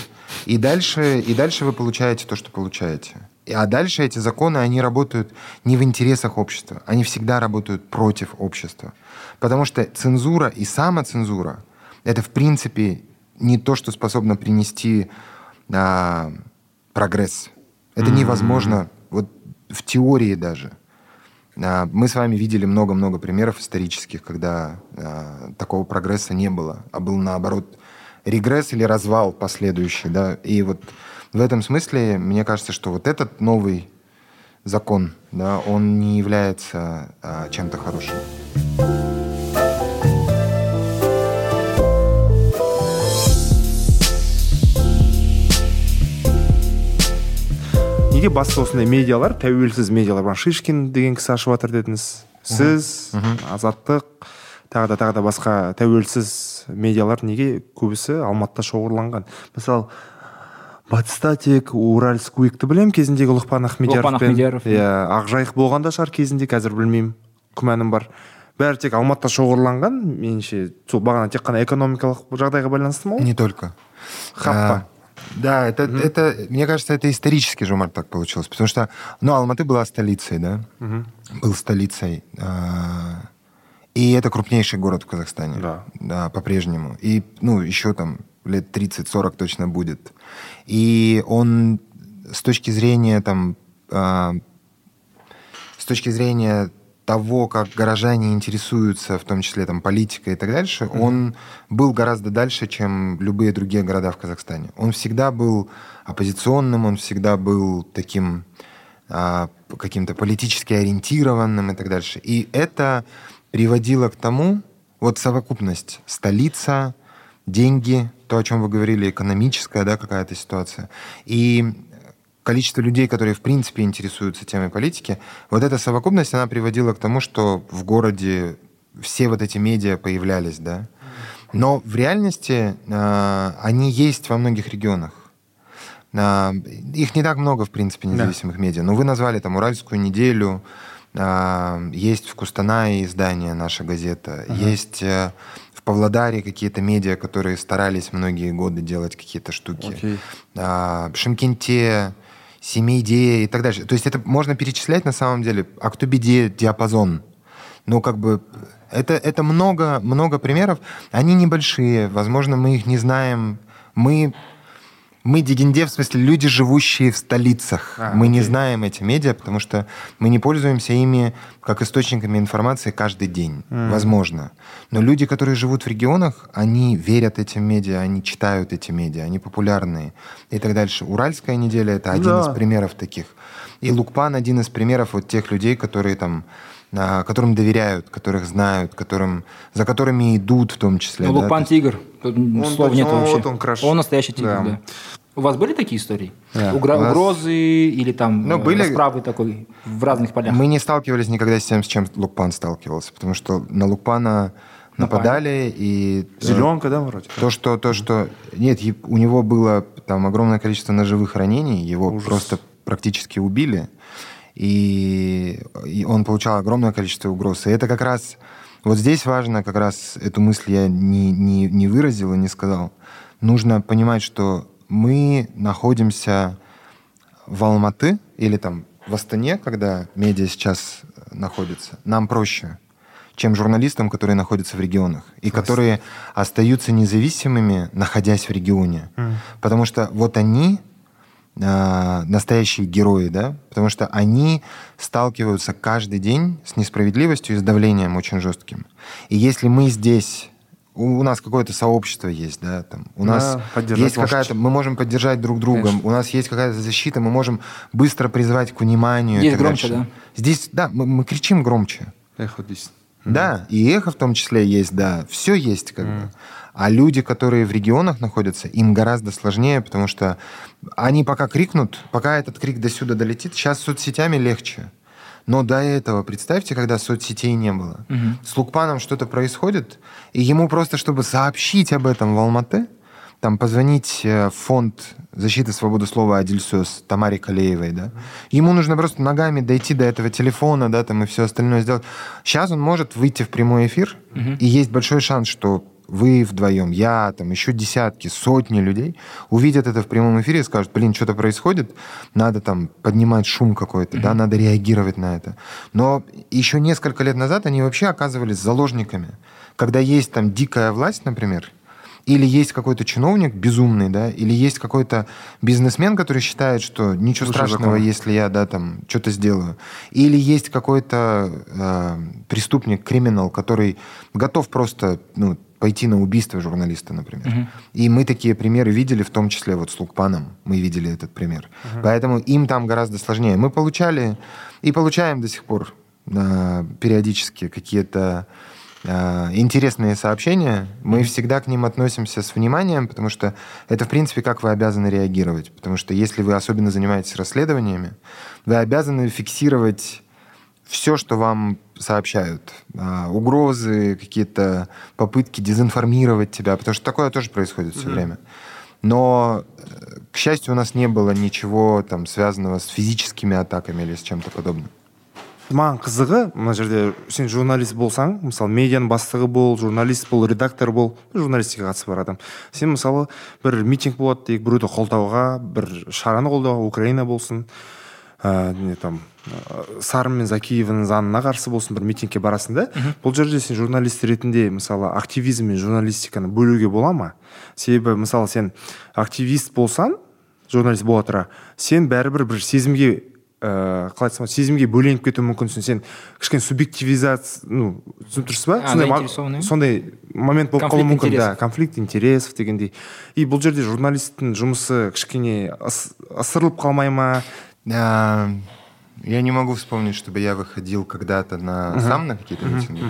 И дальше, и дальше вы получаете то, что получаете. А дальше эти законы, они работают не в интересах общества. Они всегда работают против общества. Потому что цензура и самоцензура — это, в принципе, не то, что способно принести а, прогресс. Это невозможно вот в теории даже. А, Мы с вами видели много-много примеров исторических, когда а, такого прогресса не было, а был наоборот регресс или развал последующий. Да? И вот в этом смысле мне кажется, что вот этот новый закон, да, он не является а, чем-то хорошим. Неге басқа осындай медиалар? Тәуелсіз медиалар бар. Шишкин деген кісі ашып жатыр дедіңіз. Сіз азаттық тағы да тағы да басқа тәуелсіз медиалар неге көбісі алматыда шоғырланған? Мысалы батыста тек уральск уикті білемін кезіндегі лұқпан Ахмедияров. иә ақжайық болған да шығар кезінде қазір білмеймін күмәнім бар. Бәрі тек алматыда шоғырланған меніңше сол бағана тек қана экономикалық жағдайға байланысты ма Не только. хаппа А, Да, это, это, мне кажется, это исторически же так получилось, потому что, ну, Алматы была столицей, да, был столицей, а, и это крупнейший город в Казахстане, Да. да, по-прежнему, и, ну, еще там лет 30-40 точно будет, и он с точки зрения там, а, с точки зрения того, как горожане интересуются, в том числе там политикой и так дальше, он был гораздо дальше, чем любые другие города в Казахстане. Он всегда был оппозиционным, он всегда был таким а, каким-то политически ориентированным и так дальше. И это приводило к тому, вот совокупность столица, деньги, то, о чем вы говорили, экономическая, да, какая-то ситуация, и количество людей, которые в принципе интересуются темой политики, вот эта совокупность, она приводила к тому, что в городе все вот эти медиа появлялись, да. Но в реальности э, они есть во многих регионах. А, Их не так много, в принципе, независимых медиа. Но вы назвали там «Уральскую неделю», а, есть в Кустанае издание «Наша газета», есть э, в Павлодаре какие-то медиа, которые старались многие годы делать какие-то штуки. Окей. В Шымкенте, Семейде и так дальше. То есть это можно перечислять на самом деле. Актубиде, диапазон. Ну, как бы это, это много, много примеров. Они небольшие. Возможно, мы их не знаем. Мы, мы дигенде, в смысле, люди, живущие в столицах. А, мы не окей. знаем эти медиа, потому что мы не пользуемся ими как источниками информации каждый день. Возможно. Но люди, которые живут в регионах, они верят этим медиа, они читают эти медиа, они популярные и так дальше. Уральская неделя — это один Да. из примеров таких. И Лукпан один из примеров вот тех людей, которые там которым доверяют, которых знают, которым, за которыми идут в том числе. Ну, да, Лукпан тигр. Тут Он слов нет он- вообще. вот он краш. Он настоящий тигр, Да. да. У вас были такие истории? Да. Угро- У нас- Угрозы или там Ну, э, были- расправы такой в разных полях? Мы не сталкивались никогда с тем, с чем Лукпан сталкивался, потому что на Лукпана нападали, и э, зеленка да вроде то, что, то, что... Нет, у него было там огромное количество ножевых ранений, его Ужас. просто практически убили, и, и он получал огромное количество угроз. И это как раз... Вот здесь важно, как раз эту мысль я не, не, не выразил и не сказал. Нужно понимать, что мы находимся в Алматы или там в Астане, когда медиа сейчас находится, нам проще, чем журналистам, которые находятся в регионах и которые остаются независимыми, находясь в регионе. Потому что вот они настоящие герои, да, потому что они сталкиваются каждый день с несправедливостью и с давлением очень жестким. И если мы здесь у нас какое-то сообщество есть, да, там, у Да, нас есть какая-то, мы можем поддержать друг друга, Конечно. у нас есть какая-то защита, мы можем быстро призвать к вниманию. Здесь громче, дальше. Здесь, да, мы, мы кричим громче. эхо здесь Да, и эхо в том числе есть, да, все есть как бы. А люди, которые в регионах находятся, им гораздо сложнее, потому что они пока крикнут, пока этот крик до сюда долетит, сейчас с соцсетями легче. Но до этого, представьте, когда соцсетей не было. С Лукпаном что-то происходит, и ему просто, чтобы сообщить об этом в Алматы, там позвонить э, в фонд защиты свободы слова Адильсос Тамаре Калеевой, да, ему нужно просто ногами дойти до этого телефона, да, там и все остальное сделать. Сейчас он может выйти в прямой эфир, и есть большой шанс, что вы вдвоем, я, там еще десятки, сотни людей увидят это в прямом эфире и скажут, блин, что-то происходит, надо там поднимать шум какой-то, да, надо реагировать на это. Но еще несколько лет назад они вообще оказывались заложниками. Когда есть там дикая власть, например, или есть какой-то чиновник безумный, да, или есть какой-то бизнесмен, который считает, что ничего Выше страшного, закона. если я, да, там, что-то сделаю. Или есть какой-то э, преступник, криминал, который готов просто, ну, пойти на убийство журналиста, например. И мы такие примеры видели, в том числе вот с Лукпаном мы видели этот пример. Поэтому им там гораздо сложнее. Мы получали и получаем до сих пор э, периодически какие-то э, интересные сообщения, мы всегда к ним относимся с вниманием, потому что это, в принципе, как вы обязаны реагировать. Потому что если вы особенно занимаетесь расследованиями, вы обязаны фиксировать все, что вам сообщают. Э, угрозы, какие-то попытки дезинформировать тебя, потому что такое тоже происходит все mm-hmm. время. Но, э, к счастью, у нас не было ничего там связанного с физическими атаками или с чем-то подобным. маған қызығы мына жерде сен журналист болсаң мысалы медианың бастығы бол журналист бол редактор бол журналистикаға қатысы бар адам сен мысалы бір митинг болады дейік біреуді қолдауға бір шараны қолдауға украина болсын ә, не там сарым мен закиеваның заңына қарсы болсын бір митингке барасың да бұл жерде сен журналист ретінде мысалы активизм мен журналистиканы бөлуге бола ма? Себебі мысалы сен активист болсаң журналист бола тұра сен бәрібір бір сезімге ыыы қалай айтсам сезімге бөленіп кетуі мүмкінсің. Сен кішкене субъективизация ну түсініп тұрсыз ба? Сондай сондай момент болып қалуы мүмкін да конфликт интересов дегендей. И бұл жерде журналисттің жұмысы кішкене ысырылып қалмай ма? Я не могу вспомнить чтобы я выходил когда-то на сам на какие-то митинги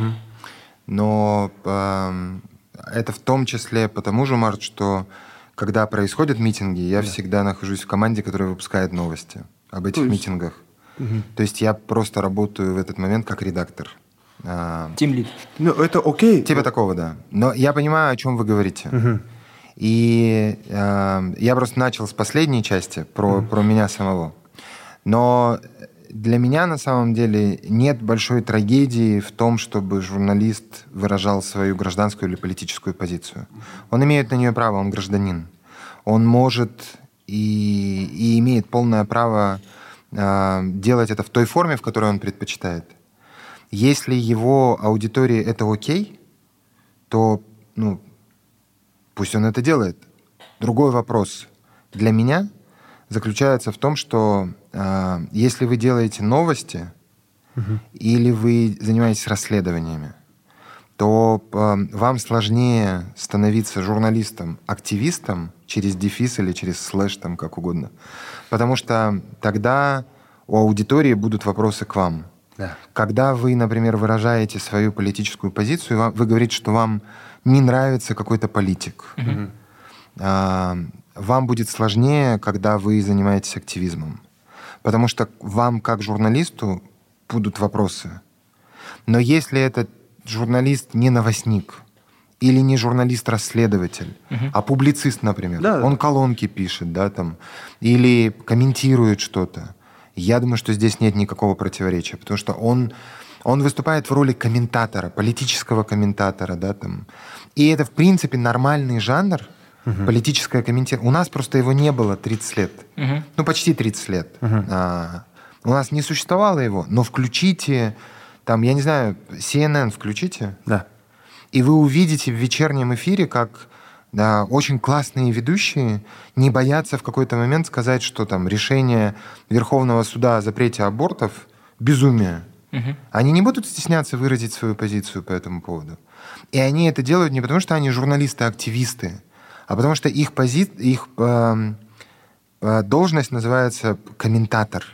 но это в том числе потому же март что когда происходят митинги я всегда нахожусь в команде которая выпускает новости об этих есть... митингах. Угу. То есть я просто работаю в этот момент как редактор. Тимлид. Ну, это окей. Типа такого, да. Но я понимаю, о чем вы говорите. Угу. И э, я просто начал с последней части про, угу. про меня самого. Но для меня на самом деле нет большой трагедии в том, чтобы журналист выражал свою гражданскую или политическую позицию. Он имеет на нее право, он гражданин. Он может и, и имеет полное право э, делать это в той форме, в которой он предпочитает. Если его аудитории это окей, то ну, пусть он это делает. Другой вопрос для меня заключается в том, что э, если вы делаете новости угу. или вы занимаетесь расследованиями, то э, вам сложнее становиться журналистом-активистом через дефис или через слэш, там как угодно. Потому что тогда у аудитории будут вопросы к вам. Да. Когда вы, например, выражаете свою политическую позицию, вы говорите, что вам не нравится какой-то политик. Угу. Вам будет сложнее, когда вы занимаетесь активизмом. Потому что вам, как журналисту, будут вопросы. Но если это журналист не новостник или не журналист-расследователь, угу. а публицист, например. Да, Он колонки пишет, да, там, или комментирует что-то. Я думаю, что здесь нет никакого противоречия, потому что он, он выступает в роли комментатора, политического комментатора, да, там. И это, в принципе, нормальный жанр, угу. политическое комментирование. У нас просто его не было 30 лет. Угу. Ну, почти 30 лет. Угу. А, у нас не существовало его, но включите там, я не знаю, CNN включите. Да. И вы увидите в вечернем эфире, как да, очень классные ведущие не боятся в какой-то момент сказать, что там решение Верховного суда о запрете абортов безумие. Угу. Они не будут стесняться выразить свою позицию по этому поводу. И они это делают не потому, что они журналисты-активисты, а потому что их, пози... их э, э, должность называется комментатор.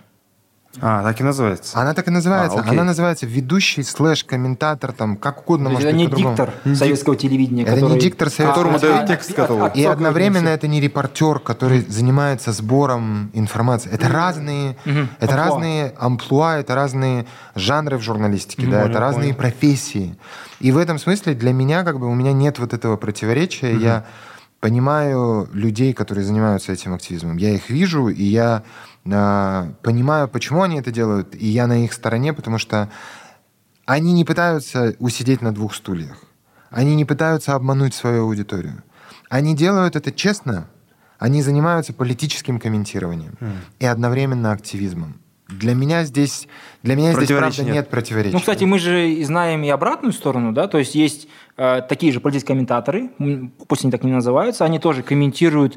А, так и называется. Она так и называется. А, Она называется ведущий слэш комментатор, там как угодно. может это не диктор советского телевидения. Это который... не диктор советского, которому дают текст готовый. И одновременно это не репортер, который занимается сбором информации. Это разные, это разные амплуа, это разные жанры в журналистике, да, это разные профессии. И в этом смысле для меня как бы у меня нет вот этого противоречия. Я понимаю людей, которые занимаются этим активизмом. Я их вижу, и я э, понимаю, почему они это делают, и я на их стороне, потому что они не пытаются усидеть на двух стульях. Они не пытаются обмануть свою аудиторию. Они делают это честно. Они занимаются политическим комментированием mm. и одновременно активизмом. Для меня здесь, для меня здесь правда нет. нет противоречия. Ну, кстати, мы же знаем и обратную сторону, да, то есть есть такие же политические комментаторы, пусть они так не называются, они тоже комментируют,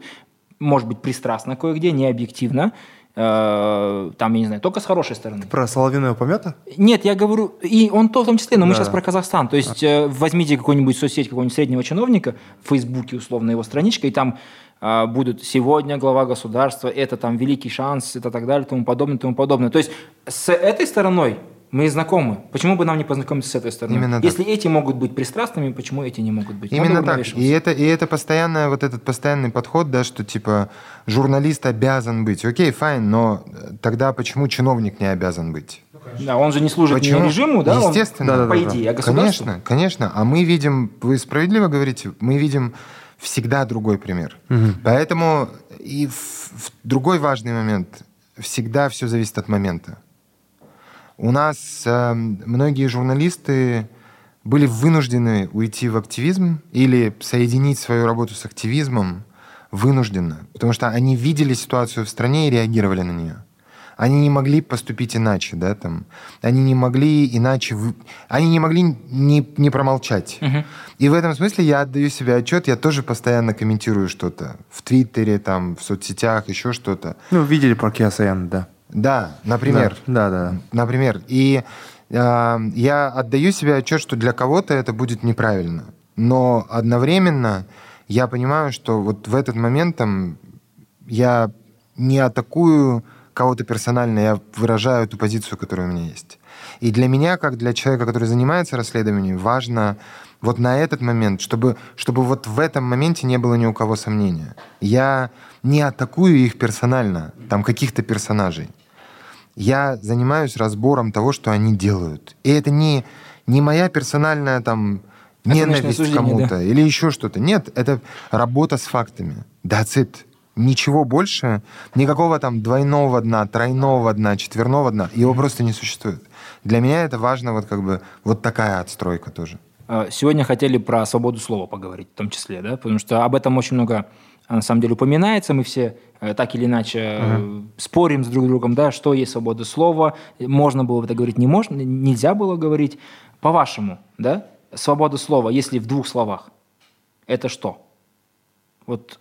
может быть, пристрастно кое-где, не объективно, э, там, я не знаю, только с хорошей стороны. Про Соловьиного помета? Нет, я говорю, и он то в том числе, но мы да. сейчас про Казахстан. То есть э, возьмите какую-нибудь соцсеть какого-нибудь среднего чиновника, в Фейсбуке условно его страничка, и там а, будут сегодня глава государства, это там великий шанс, это так далее, тому подобное, тому подобное. То есть с этой стороной Мы знакомы. Почему бы нам не познакомиться с этой стороной? Именно так. Если эти могут быть пристрастными, почему эти не могут быть? Именно Надо так. И это, и это постоянное, вот этот постоянный подход, да, что типа журналист обязан быть. Окей, файн, но э, тогда почему чиновник не обязан быть? Да, он же не служит Почему? не режиму, да? он- Естественно. по идее, а государству. Конечно, конечно. А мы видим, вы справедливо говорите, мы видим всегда другой пример. Поэтому и в, в другой важный момент. Всегда все зависит от момента. У нас э, многие журналисты были вынуждены уйти в активизм или соединить свою работу с активизмом вынужденно, потому что они видели ситуацию в стране и реагировали на нее. Они не могли поступить иначе, да, там. Они не могли иначе... вы- Они не могли не, не промолчать. И в этом смысле я отдаю себе отчет, я тоже постоянно комментирую что-то. В Твиттере, там, в соцсетях, еще что-то. Ну, видели про Киасаяна, да. Да, например. Да, да, да. Например. И э, я отдаю себе отчет, что для кого-то это будет неправильно. Но одновременно я понимаю, что вот в этот момент там, я не атакую кого-то персонально, я выражаю ту позицию, которая у меня есть. И для меня, как для человека, который занимается расследованием, важно вот на этот момент, чтобы, чтобы вот в этом моменте не было ни у кого сомнения. Я не атакую их персонально, там каких-то персонажей я занимаюсь разбором того, что они делают. И это не, не моя персональная там ненависть к кому-то или еще что-то. Нет, это работа с фактами. It. Ничего больше, никакого там двойного дна, тройного дна, четверного дна, его просто не существует. Для меня это важно вот как бы вот такая отстройка тоже. А, Сегодня хотели про свободу слова поговорить, в том числе, да, потому что об этом очень много на самом деле упоминается, мы все э, так или иначе э, спорим с друг другом, да, что есть свобода слова, можно было это говорить, не можно, нельзя было говорить. По-вашему, да, свобода слова, если в двух словах, это что? Вот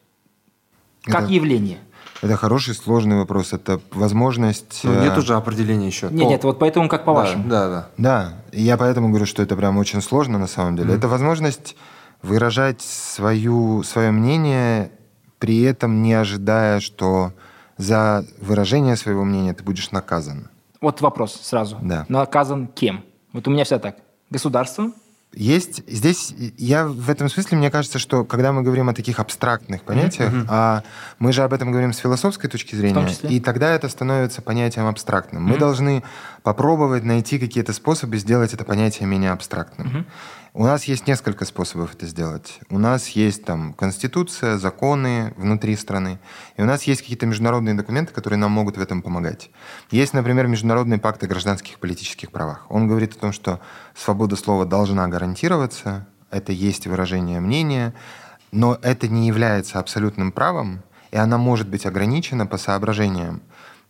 как Это- явление? Это хороший, сложный вопрос. Это возможность... Ну, э, нет уже определения еще. Нет, нет, вот поэтому как по-вашему? Да, да. Да, и я поэтому говорю, что это прям очень сложно на самом деле. Это возможность выражать свою, свое мнение, при этом не ожидая, что за выражение своего мнения ты будешь наказан. Вот вопрос сразу. Да. Наказан кем? Вот у меня вся так. Государством? Есть здесь, я в этом смысле, мне кажется, что когда мы говорим о таких абстрактных понятиях, а мы же об этом говорим с философской точки зрения, и тогда это становится понятием абстрактным. Мы должны попробовать найти какие-то способы сделать это понятие менее абстрактным. У нас есть несколько способов это сделать. У нас есть там конституция, законы внутри страны, и у нас есть какие-то международные документы, которые нам могут в этом помогать. Есть, например, Международный пакт о гражданских и политических правах. Он говорит о том, что свобода слова должна гарантироваться, это есть выражение мнения, но это не является абсолютным правом, и она может быть ограничена по соображениям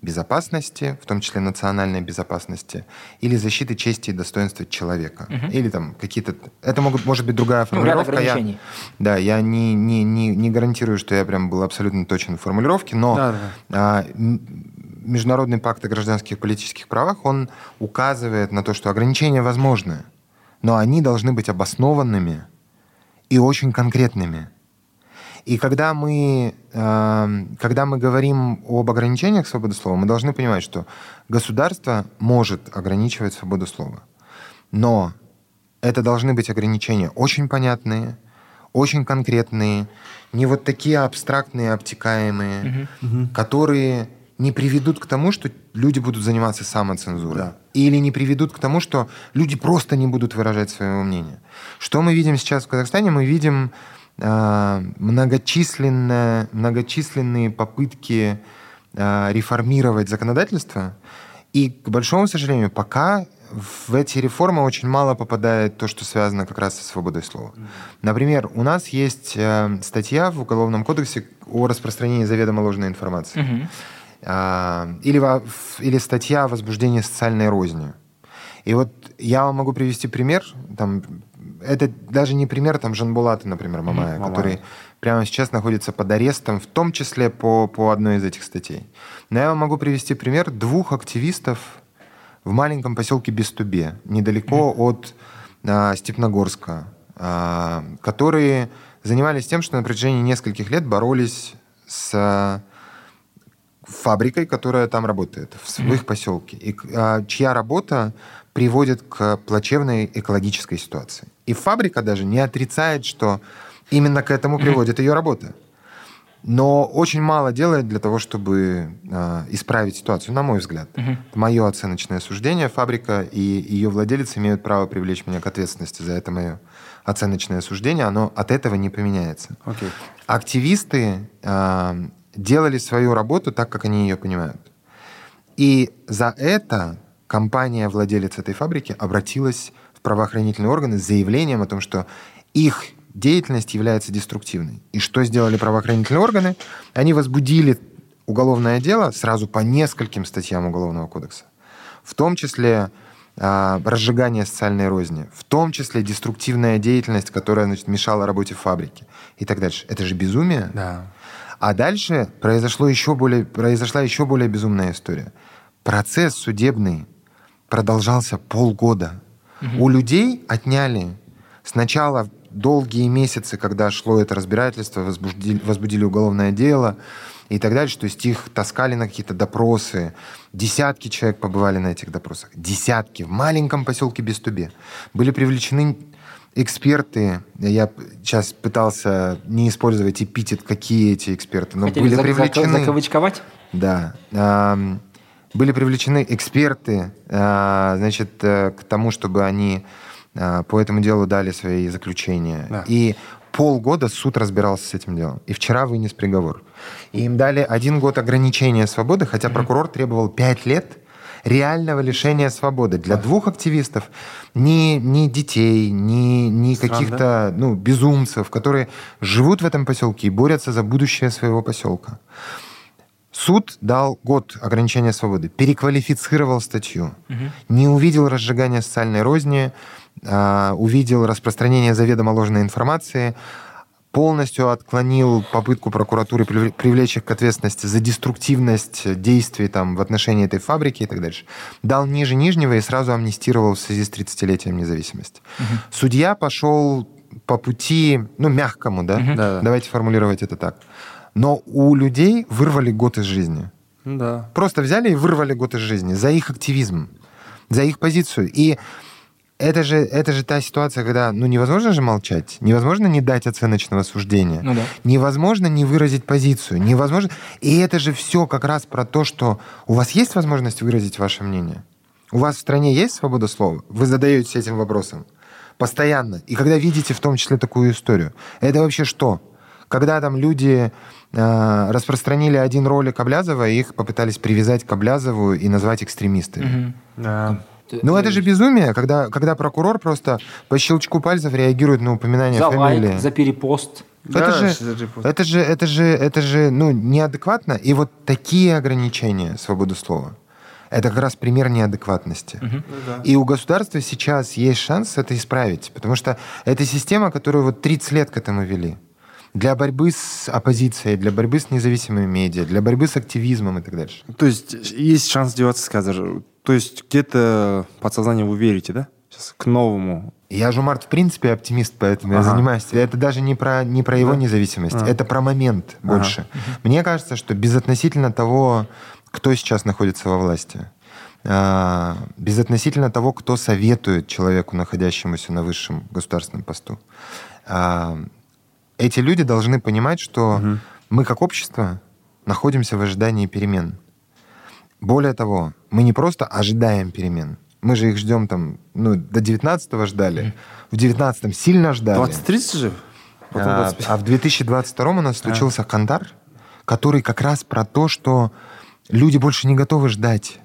безопасности, в том числе национальной безопасности, или защиты чести и достоинства человека. Или там какие-то... Это могут, может быть другая Ну, формулировка. Я- да, я не, не, не, не гарантирую, что я прям был абсолютно точен в формулировке, но Да, а, м- Международный пакт о гражданских и политических правах, он указывает на то, что ограничения возможны, но они должны быть обоснованными и очень конкретными. И когда мы, э, когда мы говорим об ограничениях свободы слова, мы должны понимать, что государство может ограничивать свободу слова. Но это должны быть ограничения очень понятные, очень конкретные, не вот такие абстрактные, обтекаемые, которые не приведут к тому, что люди будут заниматься самоцензурой. Да. Или не приведут к тому, что люди просто не будут выражать своего мнения. Что мы видим сейчас в Казахстане? Мы видим многочисленные, многочисленные попытки э, реформировать законодательство. И, к большому сожалению, пока в эти реформы очень мало попадает то, что связано как раз со свободой слова. Например, у нас есть э, статья в Уголовном кодексе о распространении заведомо ложной информации. А, или, во- или статья о возбуждении социальной розни. И вот я вам могу привести пример. Там, это даже не пример там, Жанбулата, например, Мамая, Мамая. который прямо сейчас находится под арестом, в том числе по, по одной из этих статей. Но я вам могу привести пример двух активистов в маленьком поселке Бестубе, недалеко от а, Степногорска, а, которые занимались тем, что на протяжении нескольких лет боролись с фабрикой, которая там работает, в, в их поселке, и а, чья работа приводит к плачевной экологической ситуации. И фабрика даже не отрицает, что именно к этому приводит ее работа. Но очень мало делает для того, чтобы э, исправить ситуацию, на мой взгляд. Мгм. Мое оценочное суждение. Фабрика и ее владелец имеют право привлечь меня к ответственности за это мое оценочное суждение. Оно от этого не поменяется. Окей. Активисты э, делали свою работу так, как они ее понимают. И за это компания, владелец этой фабрики, обратилась в правоохранительные органы с заявлением о том, что их деятельность является деструктивной. И что сделали правоохранительные органы? Они возбудили уголовное дело сразу по нескольким статьям Уголовного кодекса. В том числе а, разжигание социальной розни, в том числе деструктивная деятельность, которая значит, мешала работе фабрики и так дальше. Это же безумие. Да. А дальше произошло еще более, произошла еще более безумная история. Процесс судебный продолжался полгода. У людей отняли сначала долгие месяцы, когда шло это разбирательство, возбудили, возбудили уголовное дело и так дальше. То есть их таскали на какие-то допросы. Десятки человек побывали на этих допросах. Десятки. В маленьком поселке Бестубе. Были привлечены эксперты. Я сейчас пытался не использовать эпитет, какие эти эксперты, но Хотели были за- за- привлечены... закавычковать? Да. Были привлечены эксперты, а, значит, э, к тому, чтобы они а, по этому делу дали свои заключения. Да. И полгода суд разбирался с этим делом. И вчера вынес приговор. И им дали один год ограничения свободы, хотя прокурор требовал пять лет реального лишения свободы для двух активистов, ни, ни детей, ни, ни каких-то ну, безумцев, которые живут в этом поселке и борются за будущее своего поселка. Суд дал год ограничения свободы, переквалифицировал статью, не увидел разжигания социальной розни, а, увидел распространение заведомо ложной информации, полностью отклонил попытку прокуратуры привле- привлечь их к ответственности за деструктивность действий там, в отношении этой фабрики и так дальше. Дал ниже нижнего и сразу амнистировал в связи с 30-летием независимости. Судья пошел по пути, ну, мягкому, да? Да-да. Давайте формулировать это так. Но у людей вырвали год из жизни. Да. Просто взяли и вырвали год из жизни за их активизм, за их позицию. И это же, это же та ситуация, когда ну, невозможно же молчать, невозможно не дать оценочного суждения, Ну да. невозможно не выразить позицию, невозможно... И это же все как раз про то, что у вас есть возможность выразить ваше мнение. У вас в стране есть свобода слова? Вы задаетесь этим вопросом постоянно. И когда видите в том числе такую историю, это вообще что? Когда там люди э, распространили один ролик Аблязова, и их попытались привязать к Аблязову и назвать экстремистами. Мгм. Да. Ну, это же безумие, когда, когда прокурор просто по щелчку пальцев реагирует на упоминание За фамилии. лайк, за перепост. Это Да, же, за репост? это же, это же, это же, ну, неадекватно. И вот такие ограничения свободы слова, это как раз пример неадекватности. Ну да. И у государства сейчас есть шанс это исправить, потому что это система, которую вот 30 лет к этому вели. Для борьбы с оппозицией, для борьбы с независимыми медиа, для борьбы с активизмом и так дальше. То есть есть шанс сделаться сказать. То есть где-то подсознание вы верите, да? Сейчас к новому. Я же, Март, в принципе, оптимист, поэтому я Ага. занимаюсь. Это даже не про, не про его Да? независимость, А. это про момент Ага. больше. Мне кажется, что безотносительно того, кто сейчас находится во власти, а, безотносительно того, кто советует человеку, находящемуся на высшем государственном посту, а, эти люди должны понимать, что мы как общество находимся в ожидании перемен. Более того, мы не просто ожидаем перемен. Мы же их ждем там, ну, до 19-го ждали. В 19-м сильно ждали. 20-30 же? Потом А, 25. а в 2022 у нас случился Кандар, который как раз про то, что люди больше не готовы ждать.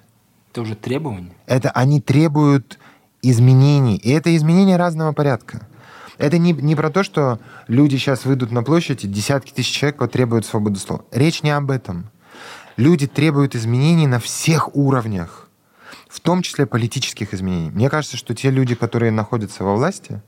Это уже требование. Это они требуют изменений. И это изменения разного порядка. Это не, не про то, что люди сейчас выйдут на площадь, и десятки тысяч человек вот требуют свободы слова. Речь не об этом. Люди требуют изменений на всех уровнях, в том числе политических изменений. Мне кажется, что те люди, которые находятся во власти,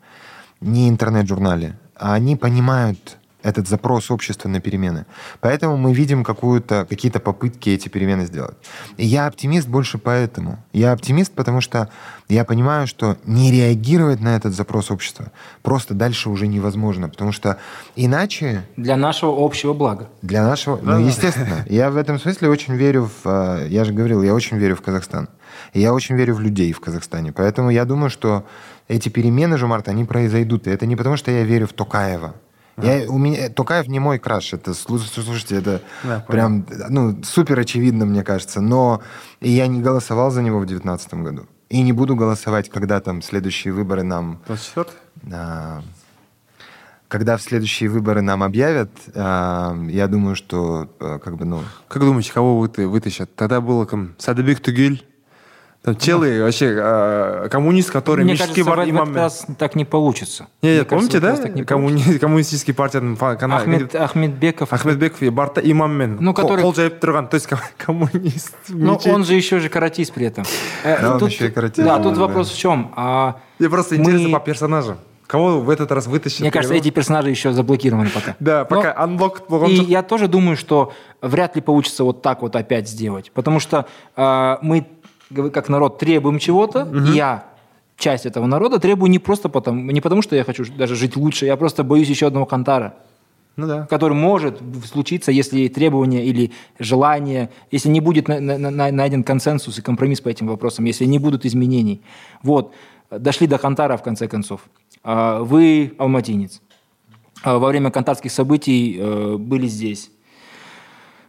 не интернет-журнале, а они понимают этот запрос общества на перемены. Поэтому мы видим какие-то попытки эти перемены сделать. И я оптимист больше поэтому. Я оптимист, потому что я понимаю, что не реагировать на этот запрос общества просто дальше уже невозможно, потому что иначе... Для нашего общего блага. Для нашего... Да, ну, естественно. Я в этом смысле очень верю в... Э, я же говорил, я очень верю в Казахстан. И я очень верю в людей в Казахстане. Поэтому я думаю, что эти перемены, Жумарт, они произойдут. И это не потому, что я верю в Токаева. Я, у меня, Токаев не мой краш. Это, слушайте, это да, прям ну, супер очевидно, мне кажется. Но я не голосовал за него в 2019 году. И не буду голосовать, когда там следующие выборы нам... 24 а, когда в следующие выборы нам объявят, а, я думаю, что а, как бы, ну... Как думаете, кого вы вытащат? Тогда было там Садыбек Тугель, там целый вообще э, коммунист, который Мне кажется, в этот раз так не получится. Не, нет, помните, да? Коммуни... Коммунистический партияның канал. Ахмед, Ахмедбеков. Ахмедбеков и Барта имаммен. Ну, который... Қол жайып тұрған, то есть коммунист. Ну, он же еще же каратист при этом. Э, да, он еще и каратист. Да, тут вопрос в чем? А Мне просто интересно по персонажам. Кого в этот раз вытащить? Мне кажется, эти персонажи еще заблокированы пока. Да, пока unlocked. И я тоже думаю, что вряд ли получится вот так вот опять сделать. Потому что э, мы как народ требуем чего-то, угу. я часть этого народа требую не просто потому, не потому, что я хочу даже жить лучше, я просто боюсь еще одного кантара. Ну да. Который может случиться, если требования или желание, если не будет на, на, на, найден консенсус и компромисс по этим вопросам, если не будут изменений. Вот, дошли до Кантара в конце концов. А, вы алматинец. А, во время кантарских событий э, были здесь.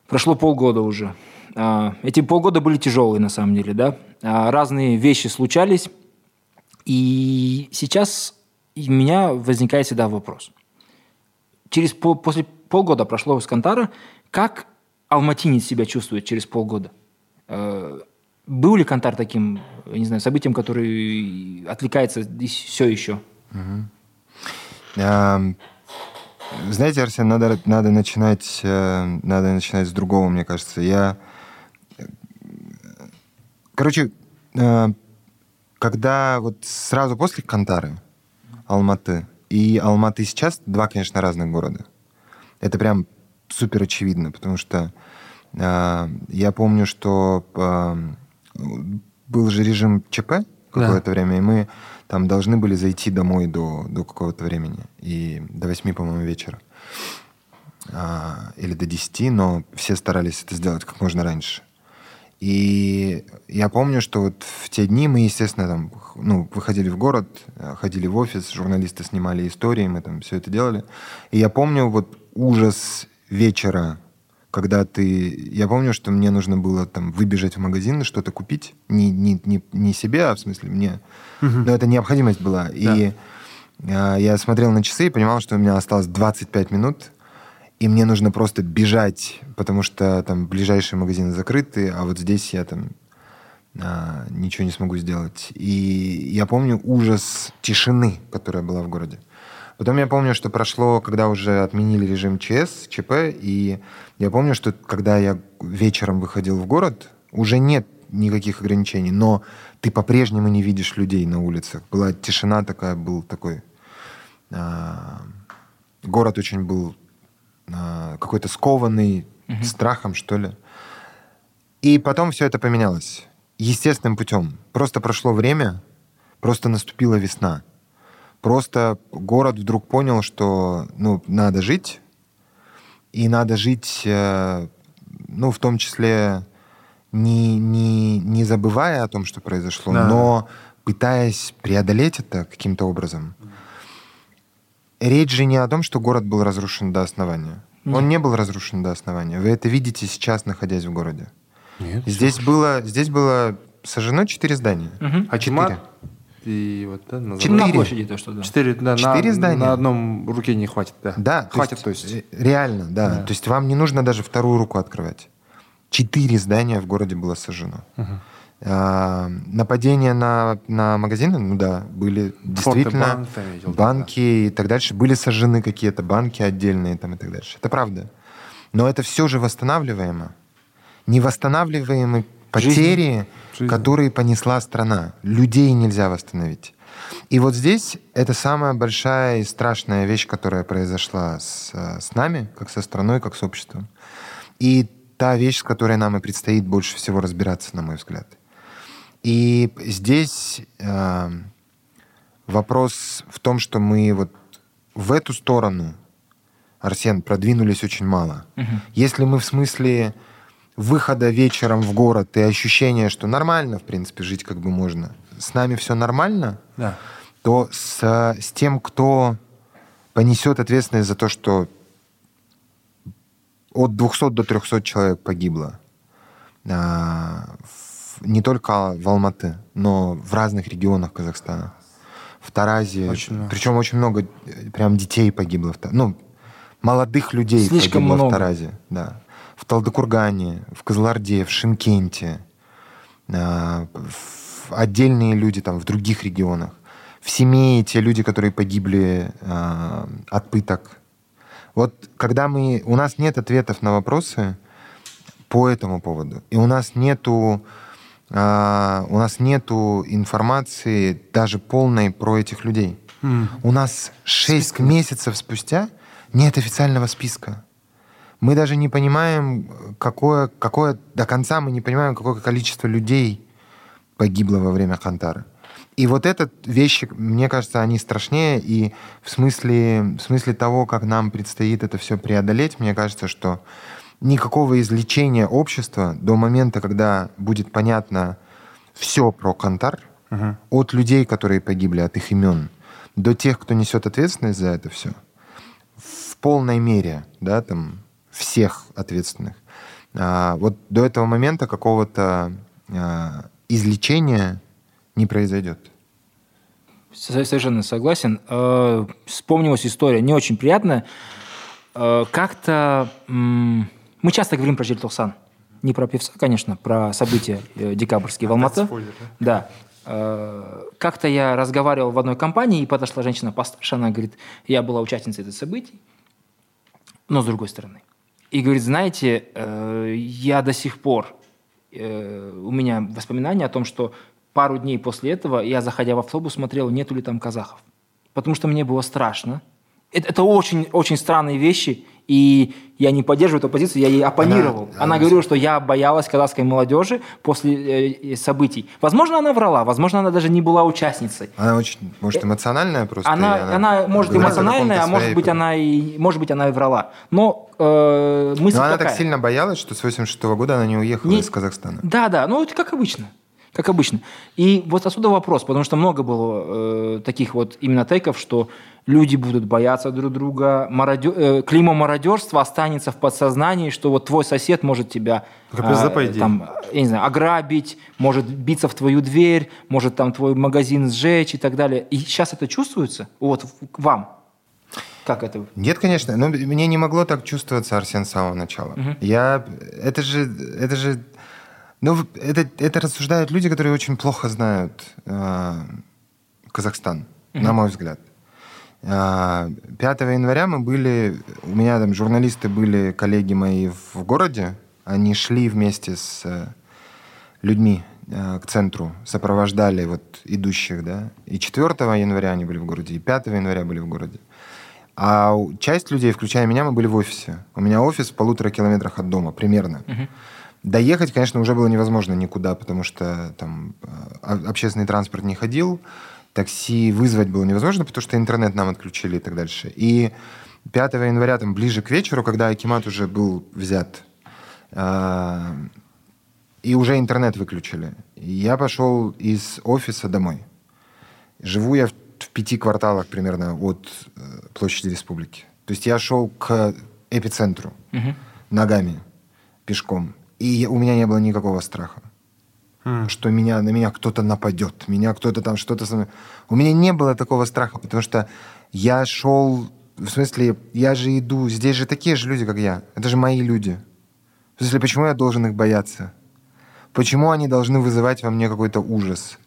Прошло полгода уже. А, эти полгода были тяжелые, на самом деле, да. А, разные вещи случались. И сейчас у меня возникает всегда вопрос. Через пол, после полгода прошло с Кантара, как алматинец себя чувствует через полгода? А, был ли Кантар таким, не знаю, событием, который отвлекается все еще? Угу. Знаете, Арсен, надо, надо, начинать, э, надо начинать с другого, мне кажется. Я Короче, э, когда вот сразу после Кантары, Алматы, и Алматы сейчас два, конечно, разных города. Это прям супер очевидно, потому что э, я помню, что э, был же режим ЧП какое-то да. время, и мы там должны были зайти домой до, до какого-то времени, и до восьми, по-моему, вечера. А, или до десяти, но все старались это сделать как можно раньше. И я помню, что вот в те дни мы, естественно, там, ну, выходили в город, э, ходили в офис, журналисты снимали истории, мы там все это делали. И я помню вот ужас вечера, когда ты... Я помню, что мне нужно было там выбежать в магазин, что-то купить. Не, не, не, не себе, а в смысле мне. Угу. Но это необходимость была. Да. И э, я смотрел на часы и понимал, что у меня осталось 25 минут, и мне нужно просто бежать, потому что там ближайшие магазины закрыты, а вот здесь я там а, ничего не смогу сделать. И я помню ужас тишины, которая была в городе. Потом я помню, что прошло, когда уже отменили режим ЧС, ЧП, и я помню, что когда я вечером выходил в город, уже нет никаких ограничений, но ты по-прежнему не видишь людей на улицах. Была тишина такая, был такой... А, город очень был какой-то скованный угу. страхом, что ли. И потом все это поменялось. Естественным путем. Просто прошло время, просто наступила весна. Просто город вдруг понял, что ну, надо жить, и надо жить, э, ну, в том числе не, не, не забывая о том, что произошло, да. но пытаясь преодолеть это каким-то образом. Речь же не о том, что город был разрушен до основания. Нет. Он не был разрушен до основания. Вы это видите сейчас, находясь в городе. Нет. Здесь было, здесь было сожжено четыре здания. Угу. А четыре? И вот, да, на, четыре. на площади то, что да. Четыре, да, четыре на, здания. На одном руке не хватит, да. Да, хватит, то есть, то есть. Реально, да. да. То есть вам не нужно даже вторую руку открывать. Четыре здания в городе было сожжено. Угу. А, нападения на, на магазины, ну да, были действительно банк, видел, банки да. и так дальше. Были сожжены какие-то банки отдельные там и так дальше. Это правда. Но это все же восстанавливаемо. Невосстанавливаемые потери, Жизнь. которые понесла страна. Людей нельзя восстановить. И вот здесь это самая большая и страшная вещь, которая произошла с, э, с нами, как со страной, как с обществом. И та вещь, с которой нам и предстоит больше всего разбираться, на мой взгляд. И здесь э, вопрос в том, что мы вот в эту сторону, Арсен, продвинулись очень мало. Угу. Если мы в смысле выхода вечером в город и ощущения, что нормально, в принципе, жить как бы можно, с нами все нормально, да. то с, с тем, кто понесет ответственность за то, что от 200 до 300 человек погибло, а, не только в Алматы, но в разных регионах Казахстана. В Таразе. Очень причем очень много э, прям детей погибло. Ну, молодых людей Слишком погибло много. в Таразе. Да. В Талдыкургане, в Кызыларде, в Шимкенте. А, в отдельные люди там в других регионах. В семье те люди, которые погибли а, от пыток. Вот когда мы... У нас нет ответов на вопросы по этому поводу. И у нас нету а, у нас нету информации даже полной про этих людей. Mm. У нас 6 Списка. месяцев спустя нет официального списка. Мы даже не понимаем, какое, какое, до конца мы не понимаем, какое количество людей погибло во время Хантара. И вот это вещи, мне кажется, они страшнее, и в смысле, в смысле того, как нам предстоит это все преодолеть, мне кажется, что никакого излечения общества до момента, когда будет понятно все про Кантар, uh-huh. от людей, которые погибли, от их имен, до тех, кто несет ответственность за это все, в полной мере, да, там, всех ответственных. А, вот до этого момента какого-то а, излечения не произойдет. Совершенно согласен. Э, вспомнилась история не очень приятная. Э, как-то мы часто говорим про Жильтосан. Не про певца, конечно, про события э, декабрьские в Алматы. Да. Э, как-то я разговаривал в одной компании, и подошла женщина постарше, она говорит, я была участницей этих событий, но с другой стороны. И говорит, знаете, э, я до сих пор, у меня воспоминания о том, что пару дней после этого я, заходя в автобус, смотрел, нету ли там казахов. Потому что мне было страшно. Это, это очень, очень странные вещи, и я не поддерживаю эту позицию, я ей оппонировал. Она, она говорила, что я боялась казахской молодежи после э, событий. Возможно, она врала, возможно, она даже не была участницей. Она очень, может, эмоциональная просто? Она, она, она может, эмоциональная, а может быть, она и, может быть, она и врала. Но э, мысль Но она такая. так сильно боялась, что с 86 -го года она не уехала не... из Казахстана. Да, да, ну это как обычно как обычно. И вот отсюда вопрос, потому что много было э, таких вот именно тейков, что люди будут бояться друг друга, мародер, э, клима мародерства останется в подсознании, что вот твой сосед может тебя э, там, я не знаю, ограбить, может биться в твою дверь, может там твой магазин сжечь и так далее. И сейчас это чувствуется? Вот к вам. Как это? Нет, конечно. Но мне не могло так чувствоваться, Арсен, с самого начала. Угу. Я... Это же... Это же ну, это, это рассуждают люди, которые очень плохо знают э, Казахстан, mm-hmm. на мой взгляд. Э, 5 января мы были, у меня там журналисты были, коллеги мои в городе, они шли вместе с э, людьми э, к центру, сопровождали вот идущих, да, и 4 января они были в городе, и 5 января были в городе. А часть людей, включая меня, мы были в офисе. У меня офис в полутора километрах от дома, примерно. Uh-huh. Доехать, конечно, уже было невозможно никуда, потому что там а, общественный транспорт не ходил, такси вызвать было невозможно, потому что интернет нам отключили и так дальше. И 5 января, там, ближе к вечеру, когда Акимат уже был взят, э, и уже интернет выключили, я пошел из офиса домой. Живу я в, в пяти кварталах примерно от э, площади республики. То есть я шел к эпицентру угу. ногами, пешком. И у меня не было никакого страха. Mm. Что меня, на меня кто-то нападет, меня кто-то там что-то... со мной. У меня не было такого страха, потому что я шел... В смысле, я же иду... Здесь же такие же люди, как я. Это же мои люди. В смысле, почему я должен их бояться? Почему они должны вызывать во мне какой-то ужас?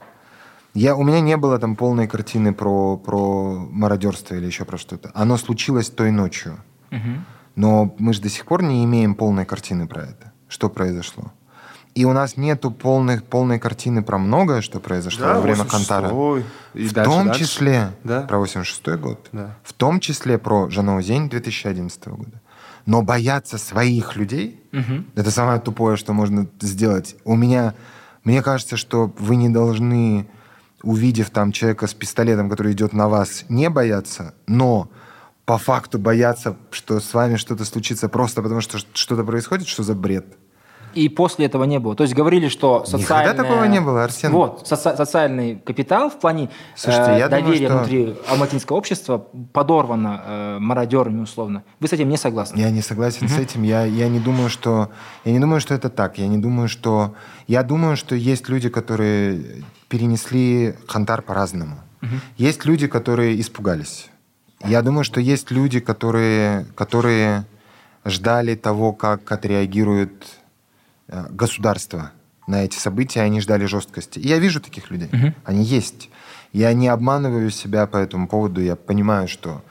Я, у меня не было там полной картины про, про мародерство или еще про что-то. Оно случилось той ночью. Mm-hmm. Но мы же до сих пор не имеем полной картины про это что произошло. И у нас нету полной, полной картины про многое, что произошло во время Кантара. 86-й и в дальше, том дальше. числе Да. про 86 год, Да. в том числе про Жанаузень 2011 года. Но бояться своих людей, это самое тупое, что можно сделать. У меня, мне кажется, что вы не должны, увидев там человека с пистолетом, который идет на вас, не бояться, но по факту бояться, что с вами что-то случится просто потому, что что-то происходит, что за бред? И после этого не было. То есть говорили, что Никогда социальное... такого не было, Арсен. Вот, соци- социальный капитал в плане Слушайте, э, я думаю, доверия что- внутри алматинского общества подорвано э, мародерами условно. Вы с этим не согласны? Я не согласен с этим. Я, я не думаю, что я не думаю, что это так. Я не думаю, что я думаю, что есть люди, которые перенесли хантар по-разному. Есть люди, которые испугались. Я думаю, что есть люди, которые, которые ждали того, как отреагирует э, государство на эти события, они ждали жесткости. И я вижу таких людей. Они есть. Я не обманываю себя по этому поводу. Я понимаю, что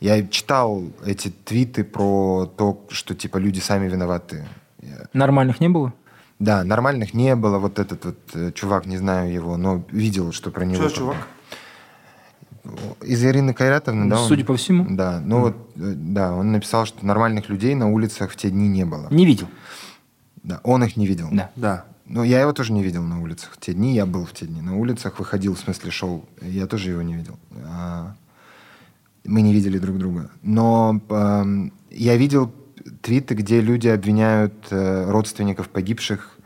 я читал эти твиты про то, что типа люди сами виноваты. Нормальных не было? Да, нормальных не было. Вот этот вот э, чувак, не знаю его, но видел, что про него. Что чувак? Из Ирины Кайратовны, да? он- Судя по всему. Да, ну вот, э, да, он написал, что нормальных людей на улицах в те дни не было. Не видел. Да, он их не видел. Да. Да. Ну, я его тоже не видел на улицах в те дни. Я был в те дни на улицах, выходил, в смысле, шел. Я тоже его не видел. А, Мы не видели друг друга. Но эм, я видел твиты, где люди обвиняют э, родственников погибших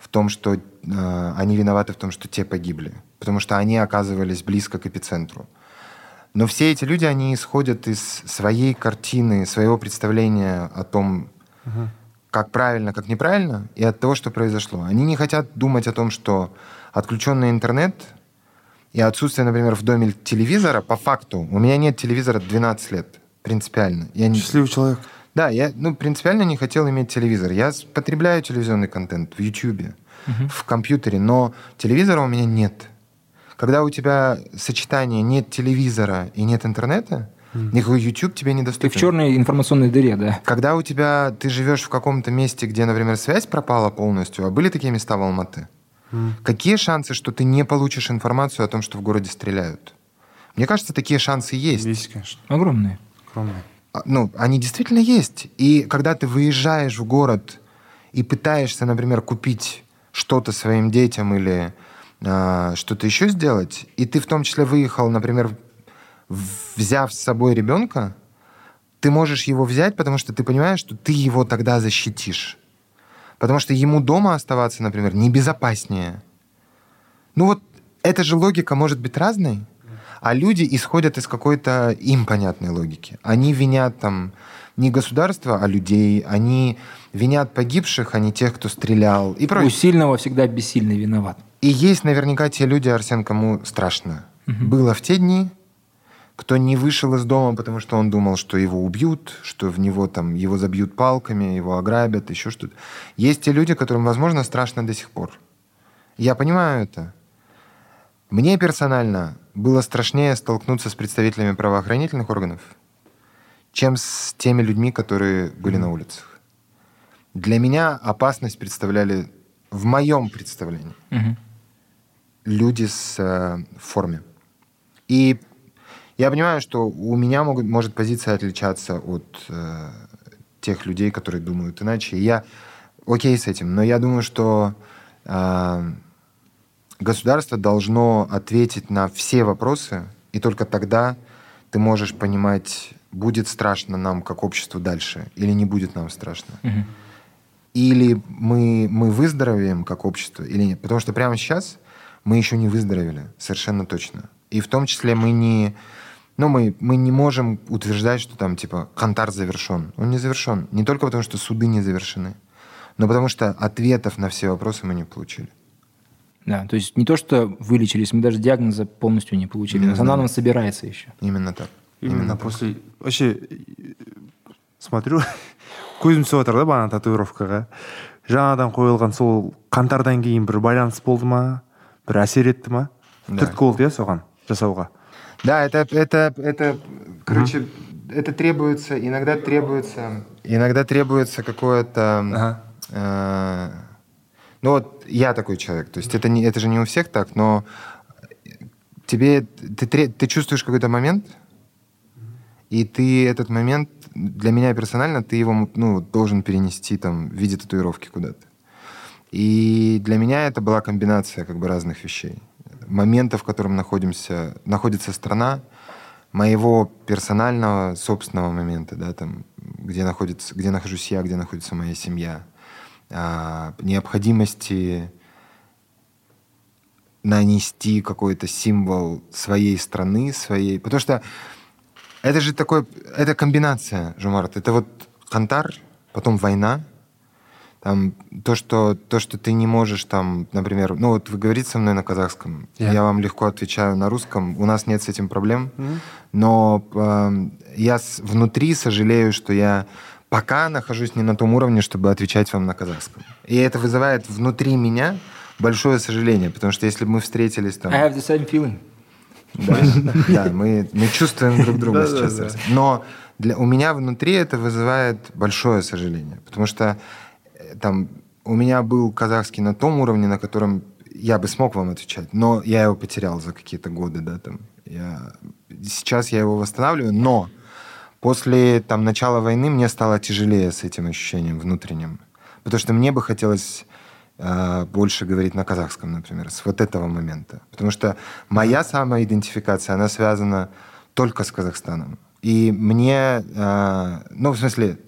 в том, что э, они виноваты в том, что те погибли. Потому что они оказывались близко к эпицентру. Но все эти люди, они исходят из своей картины, своего представления о том, как правильно, как неправильно, и от того, что произошло. Они не хотят думать о том, что отключенный интернет и отсутствие, например, в доме телевизора, по факту, у меня нет телевизора 12 лет, принципиально. Я не... Счастливый человек. Да, я ну, принципиально не хотел иметь телевизор. Я потребляю телевизионный контент в YouTube, в компьютере, но телевизора у меня нет. Когда у тебя сочетание нет телевизора и нет интернета, никакой YouTube тебе не Ты в черной информационной дыре, да. Когда у тебя ты живешь в каком-то месте, где, например, связь пропала полностью, а были такие места в Алматы, какие шансы, что ты не получишь информацию о том, что в городе стреляют? Мне кажется, такие шансы есть. Есть, конечно. Огромные. Огромный. А, Ну, они действительно есть. И когда ты выезжаешь в город и пытаешься, например, купить что-то своим детям или а, что-то еще сделать, и ты в том числе выехал, например, взяв с собой ребенка, ты можешь его взять, потому что ты понимаешь, что ты его тогда защитишь. Потому что ему дома оставаться, например, небезопаснее. Ну вот эта же логика может быть разной, а люди исходят из какой-то им понятной логики. Они винят там не государство, а людей. Они винят погибших, а не тех, кто стрелял. И У прочее. сильного всегда бессильный виноват. И есть наверняка те люди, Арсен, кому страшно. Было в те дни, кто не вышел из дома, потому что он думал, что его убьют, что в него там его забьют палками, его ограбят, еще что-то. Есть те люди, которым, возможно, страшно до сих пор. Я понимаю это. Мне персонально было страшнее столкнуться с представителями правоохранительных органов, чем с теми людьми, которые были на улицах. Для меня опасность представляли, в моем представлении, Мгм. люди с э, в форме. И я понимаю, что у меня могут, может позиция отличаться от э, тех людей, которые думают иначе. И я окей с этим, но я думаю, что э, государство должно ответить на все вопросы, и только тогда ты можешь понимать, будет страшно нам как обществу дальше или не будет нам страшно. Мгм. Или мы, мы выздоровеем как общество, или нет. Потому что прямо сейчас мы еще не выздоровели, совершенно точно. И в том числе мы не... Ну, мы, мы не можем утверждать, что там, типа, Хантар завершен. Он не завершен. Не только потому, что суды не завершены, но потому что ответов на все вопросы мы не получили. Да, то есть не то, что вылечились, мы даже диагноза полностью не получили. Не знаю. Она собирается еще. Именно так. Именно после... Вообще, э, смотрю, көзім түсіп жатыр да бағана татуировкаға жаңадан қойылған сол қаңтардан кейін бір байланыс болды ма бір әсер етті ма Да. түрткі болды иә соған жасауға Да, это, это, это, короче, это требуется, иногда требуется, иногда требуется какое-то, Ага. э, Ну вот я такой человек. То есть это, не, это же не у всех так, но тебе ты, ты чувствуешь какой-то момент, и ты этот момент, для меня персонально, ты его ну, должен перенести там в виде татуировки куда-то. И для меня это была комбинация как бы разных вещей. Момента, в котором находимся, находится страна, моего персонального, собственного момента, да, там, где, находится, где нахожусь я, где находится моя семья, а, необходимости нанести какой-то символ своей страны, своей... Потому что это же такой... Это комбинация, Жумарт. Это вот Кантар, потом война, там то, что, то, что ты не можешь там, например, ну вот вы говорите со мной на казахском, Я. я вам легко отвечаю на русском, у нас нет с этим проблем, Мгм. но э, я с- внутри сожалею, что я пока нахожусь не на том уровне, чтобы отвечать вам на казахском. И это вызывает внутри меня большое сожаление, потому что если бы мы встретились там... I have the same feeling. Да, да, мы, мы чувствуем друг друга сейчас. Но для, у меня внутри это вызывает большое сожаление, потому что там у меня был казахский на том уровне, на котором я бы смог вам отвечать, но я его потерял за какие-то годы, да, там. Я, сейчас я его восстанавливаю, но после там начала войны мне стало тяжелее с этим ощущением внутренним, потому что мне бы хотелось э, больше говорить на казахском, например, с вот этого момента. Потому что моя самоидентификация, она связана только с Казахстаном. И мне, э, ну, в смысле,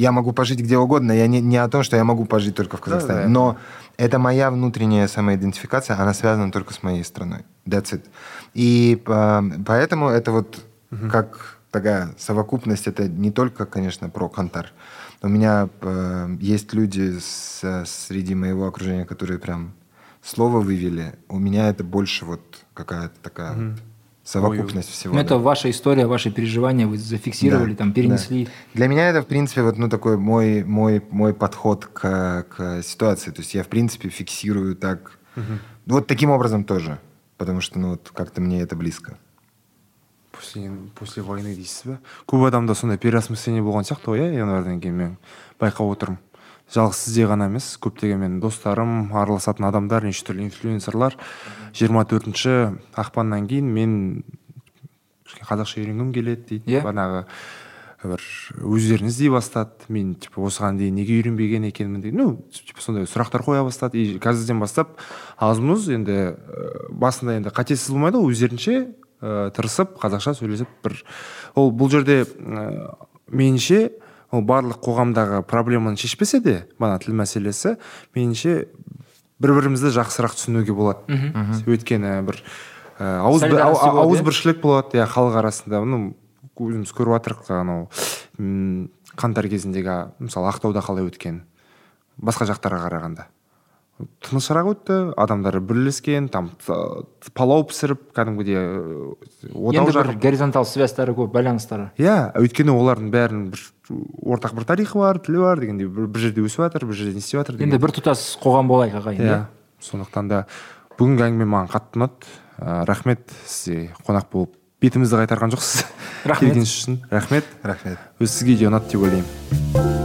я могу пожить где угодно, я не, не о том, что я могу пожить только в Казахстане, Да-да. но это моя внутренняя самоидентификация, она связана только с моей страной. That's it. И э, поэтому это вот как такая совокупность, это не только, конечно, про Кантар. У меня э, есть люди с- среди моего окружения, которые прям слово вывели. У меня это больше вот какая-то такая вот совокупность всего. Ну, да. это ваша история, ваши переживания, вы зафиксировали, Да, там, перенесли. да. Для меня это, в принципе, вот, ну, такой мой, мой, мой подход к, к ситуации. То есть я, в принципе, фиксирую так... Вот таким образом тоже. Потому что, ну, вот как-то мне это близко. после, после войны дейсіз бе көп адамда сондай переосмысление болған сияқты ғой иә январьдан кейін мен байқап отырмын жалғыз сізде ғана емес көптеген менің достарым араласатын адамдар неше түрлі инфлюенсерлар. Жиырма төртінші ақпаннан кейін мен кішкене қазақша үйренгім келеді дейді. Иә. бағанағы бір өздерін іздей бастады мен типа осыған дейін неге үйренбеген екенмін деген ну типа сондай сұрақтар қоя бастады. И қазірден бастап аз мұз енді ә, басында енді қатесіз болмайды ғой өздерінше ә, тырысып қазақша сөйлесіп бір. Ол бұл жерде ә, меніңше ол барлық қоғамдағы проблеманы шешпесе де бағана тіл мәселесі меніңше бір бірімізді жақсырақ түсінуге болады. Өйткені бір ә, ауыз иә? ауызбіршілік болады иә халық арасында. Ну өзіміз көріп жатырмық анау қаңтар кезіндегі мысалы ақтауда қалай өткен басқа жақтарға қарағанда. Тынысырақ өтті адамдар бірлескен там палау пісіріп кәдімгідей э, енді бір горизонтал связьтары көп байланыстары. Иә өйткені олардың бәрінің бір ортақ бір тарихы бар тілі бар дегендей бір, бір жерде өсіп жатыр бір жерде не істеп жатыр деген енді бір тұтас қоғам болайық ағайын иә иә? сондықтан да бүгінгі әңгіме маған қатты ұнады. Ә, рахмет сізге қонақ болып бетімізді қайтарған жоқсыз. Рахмет. келгеніңіз үшін рахмет. Рахмет. өз сізге де ұнады деп ойлаймын.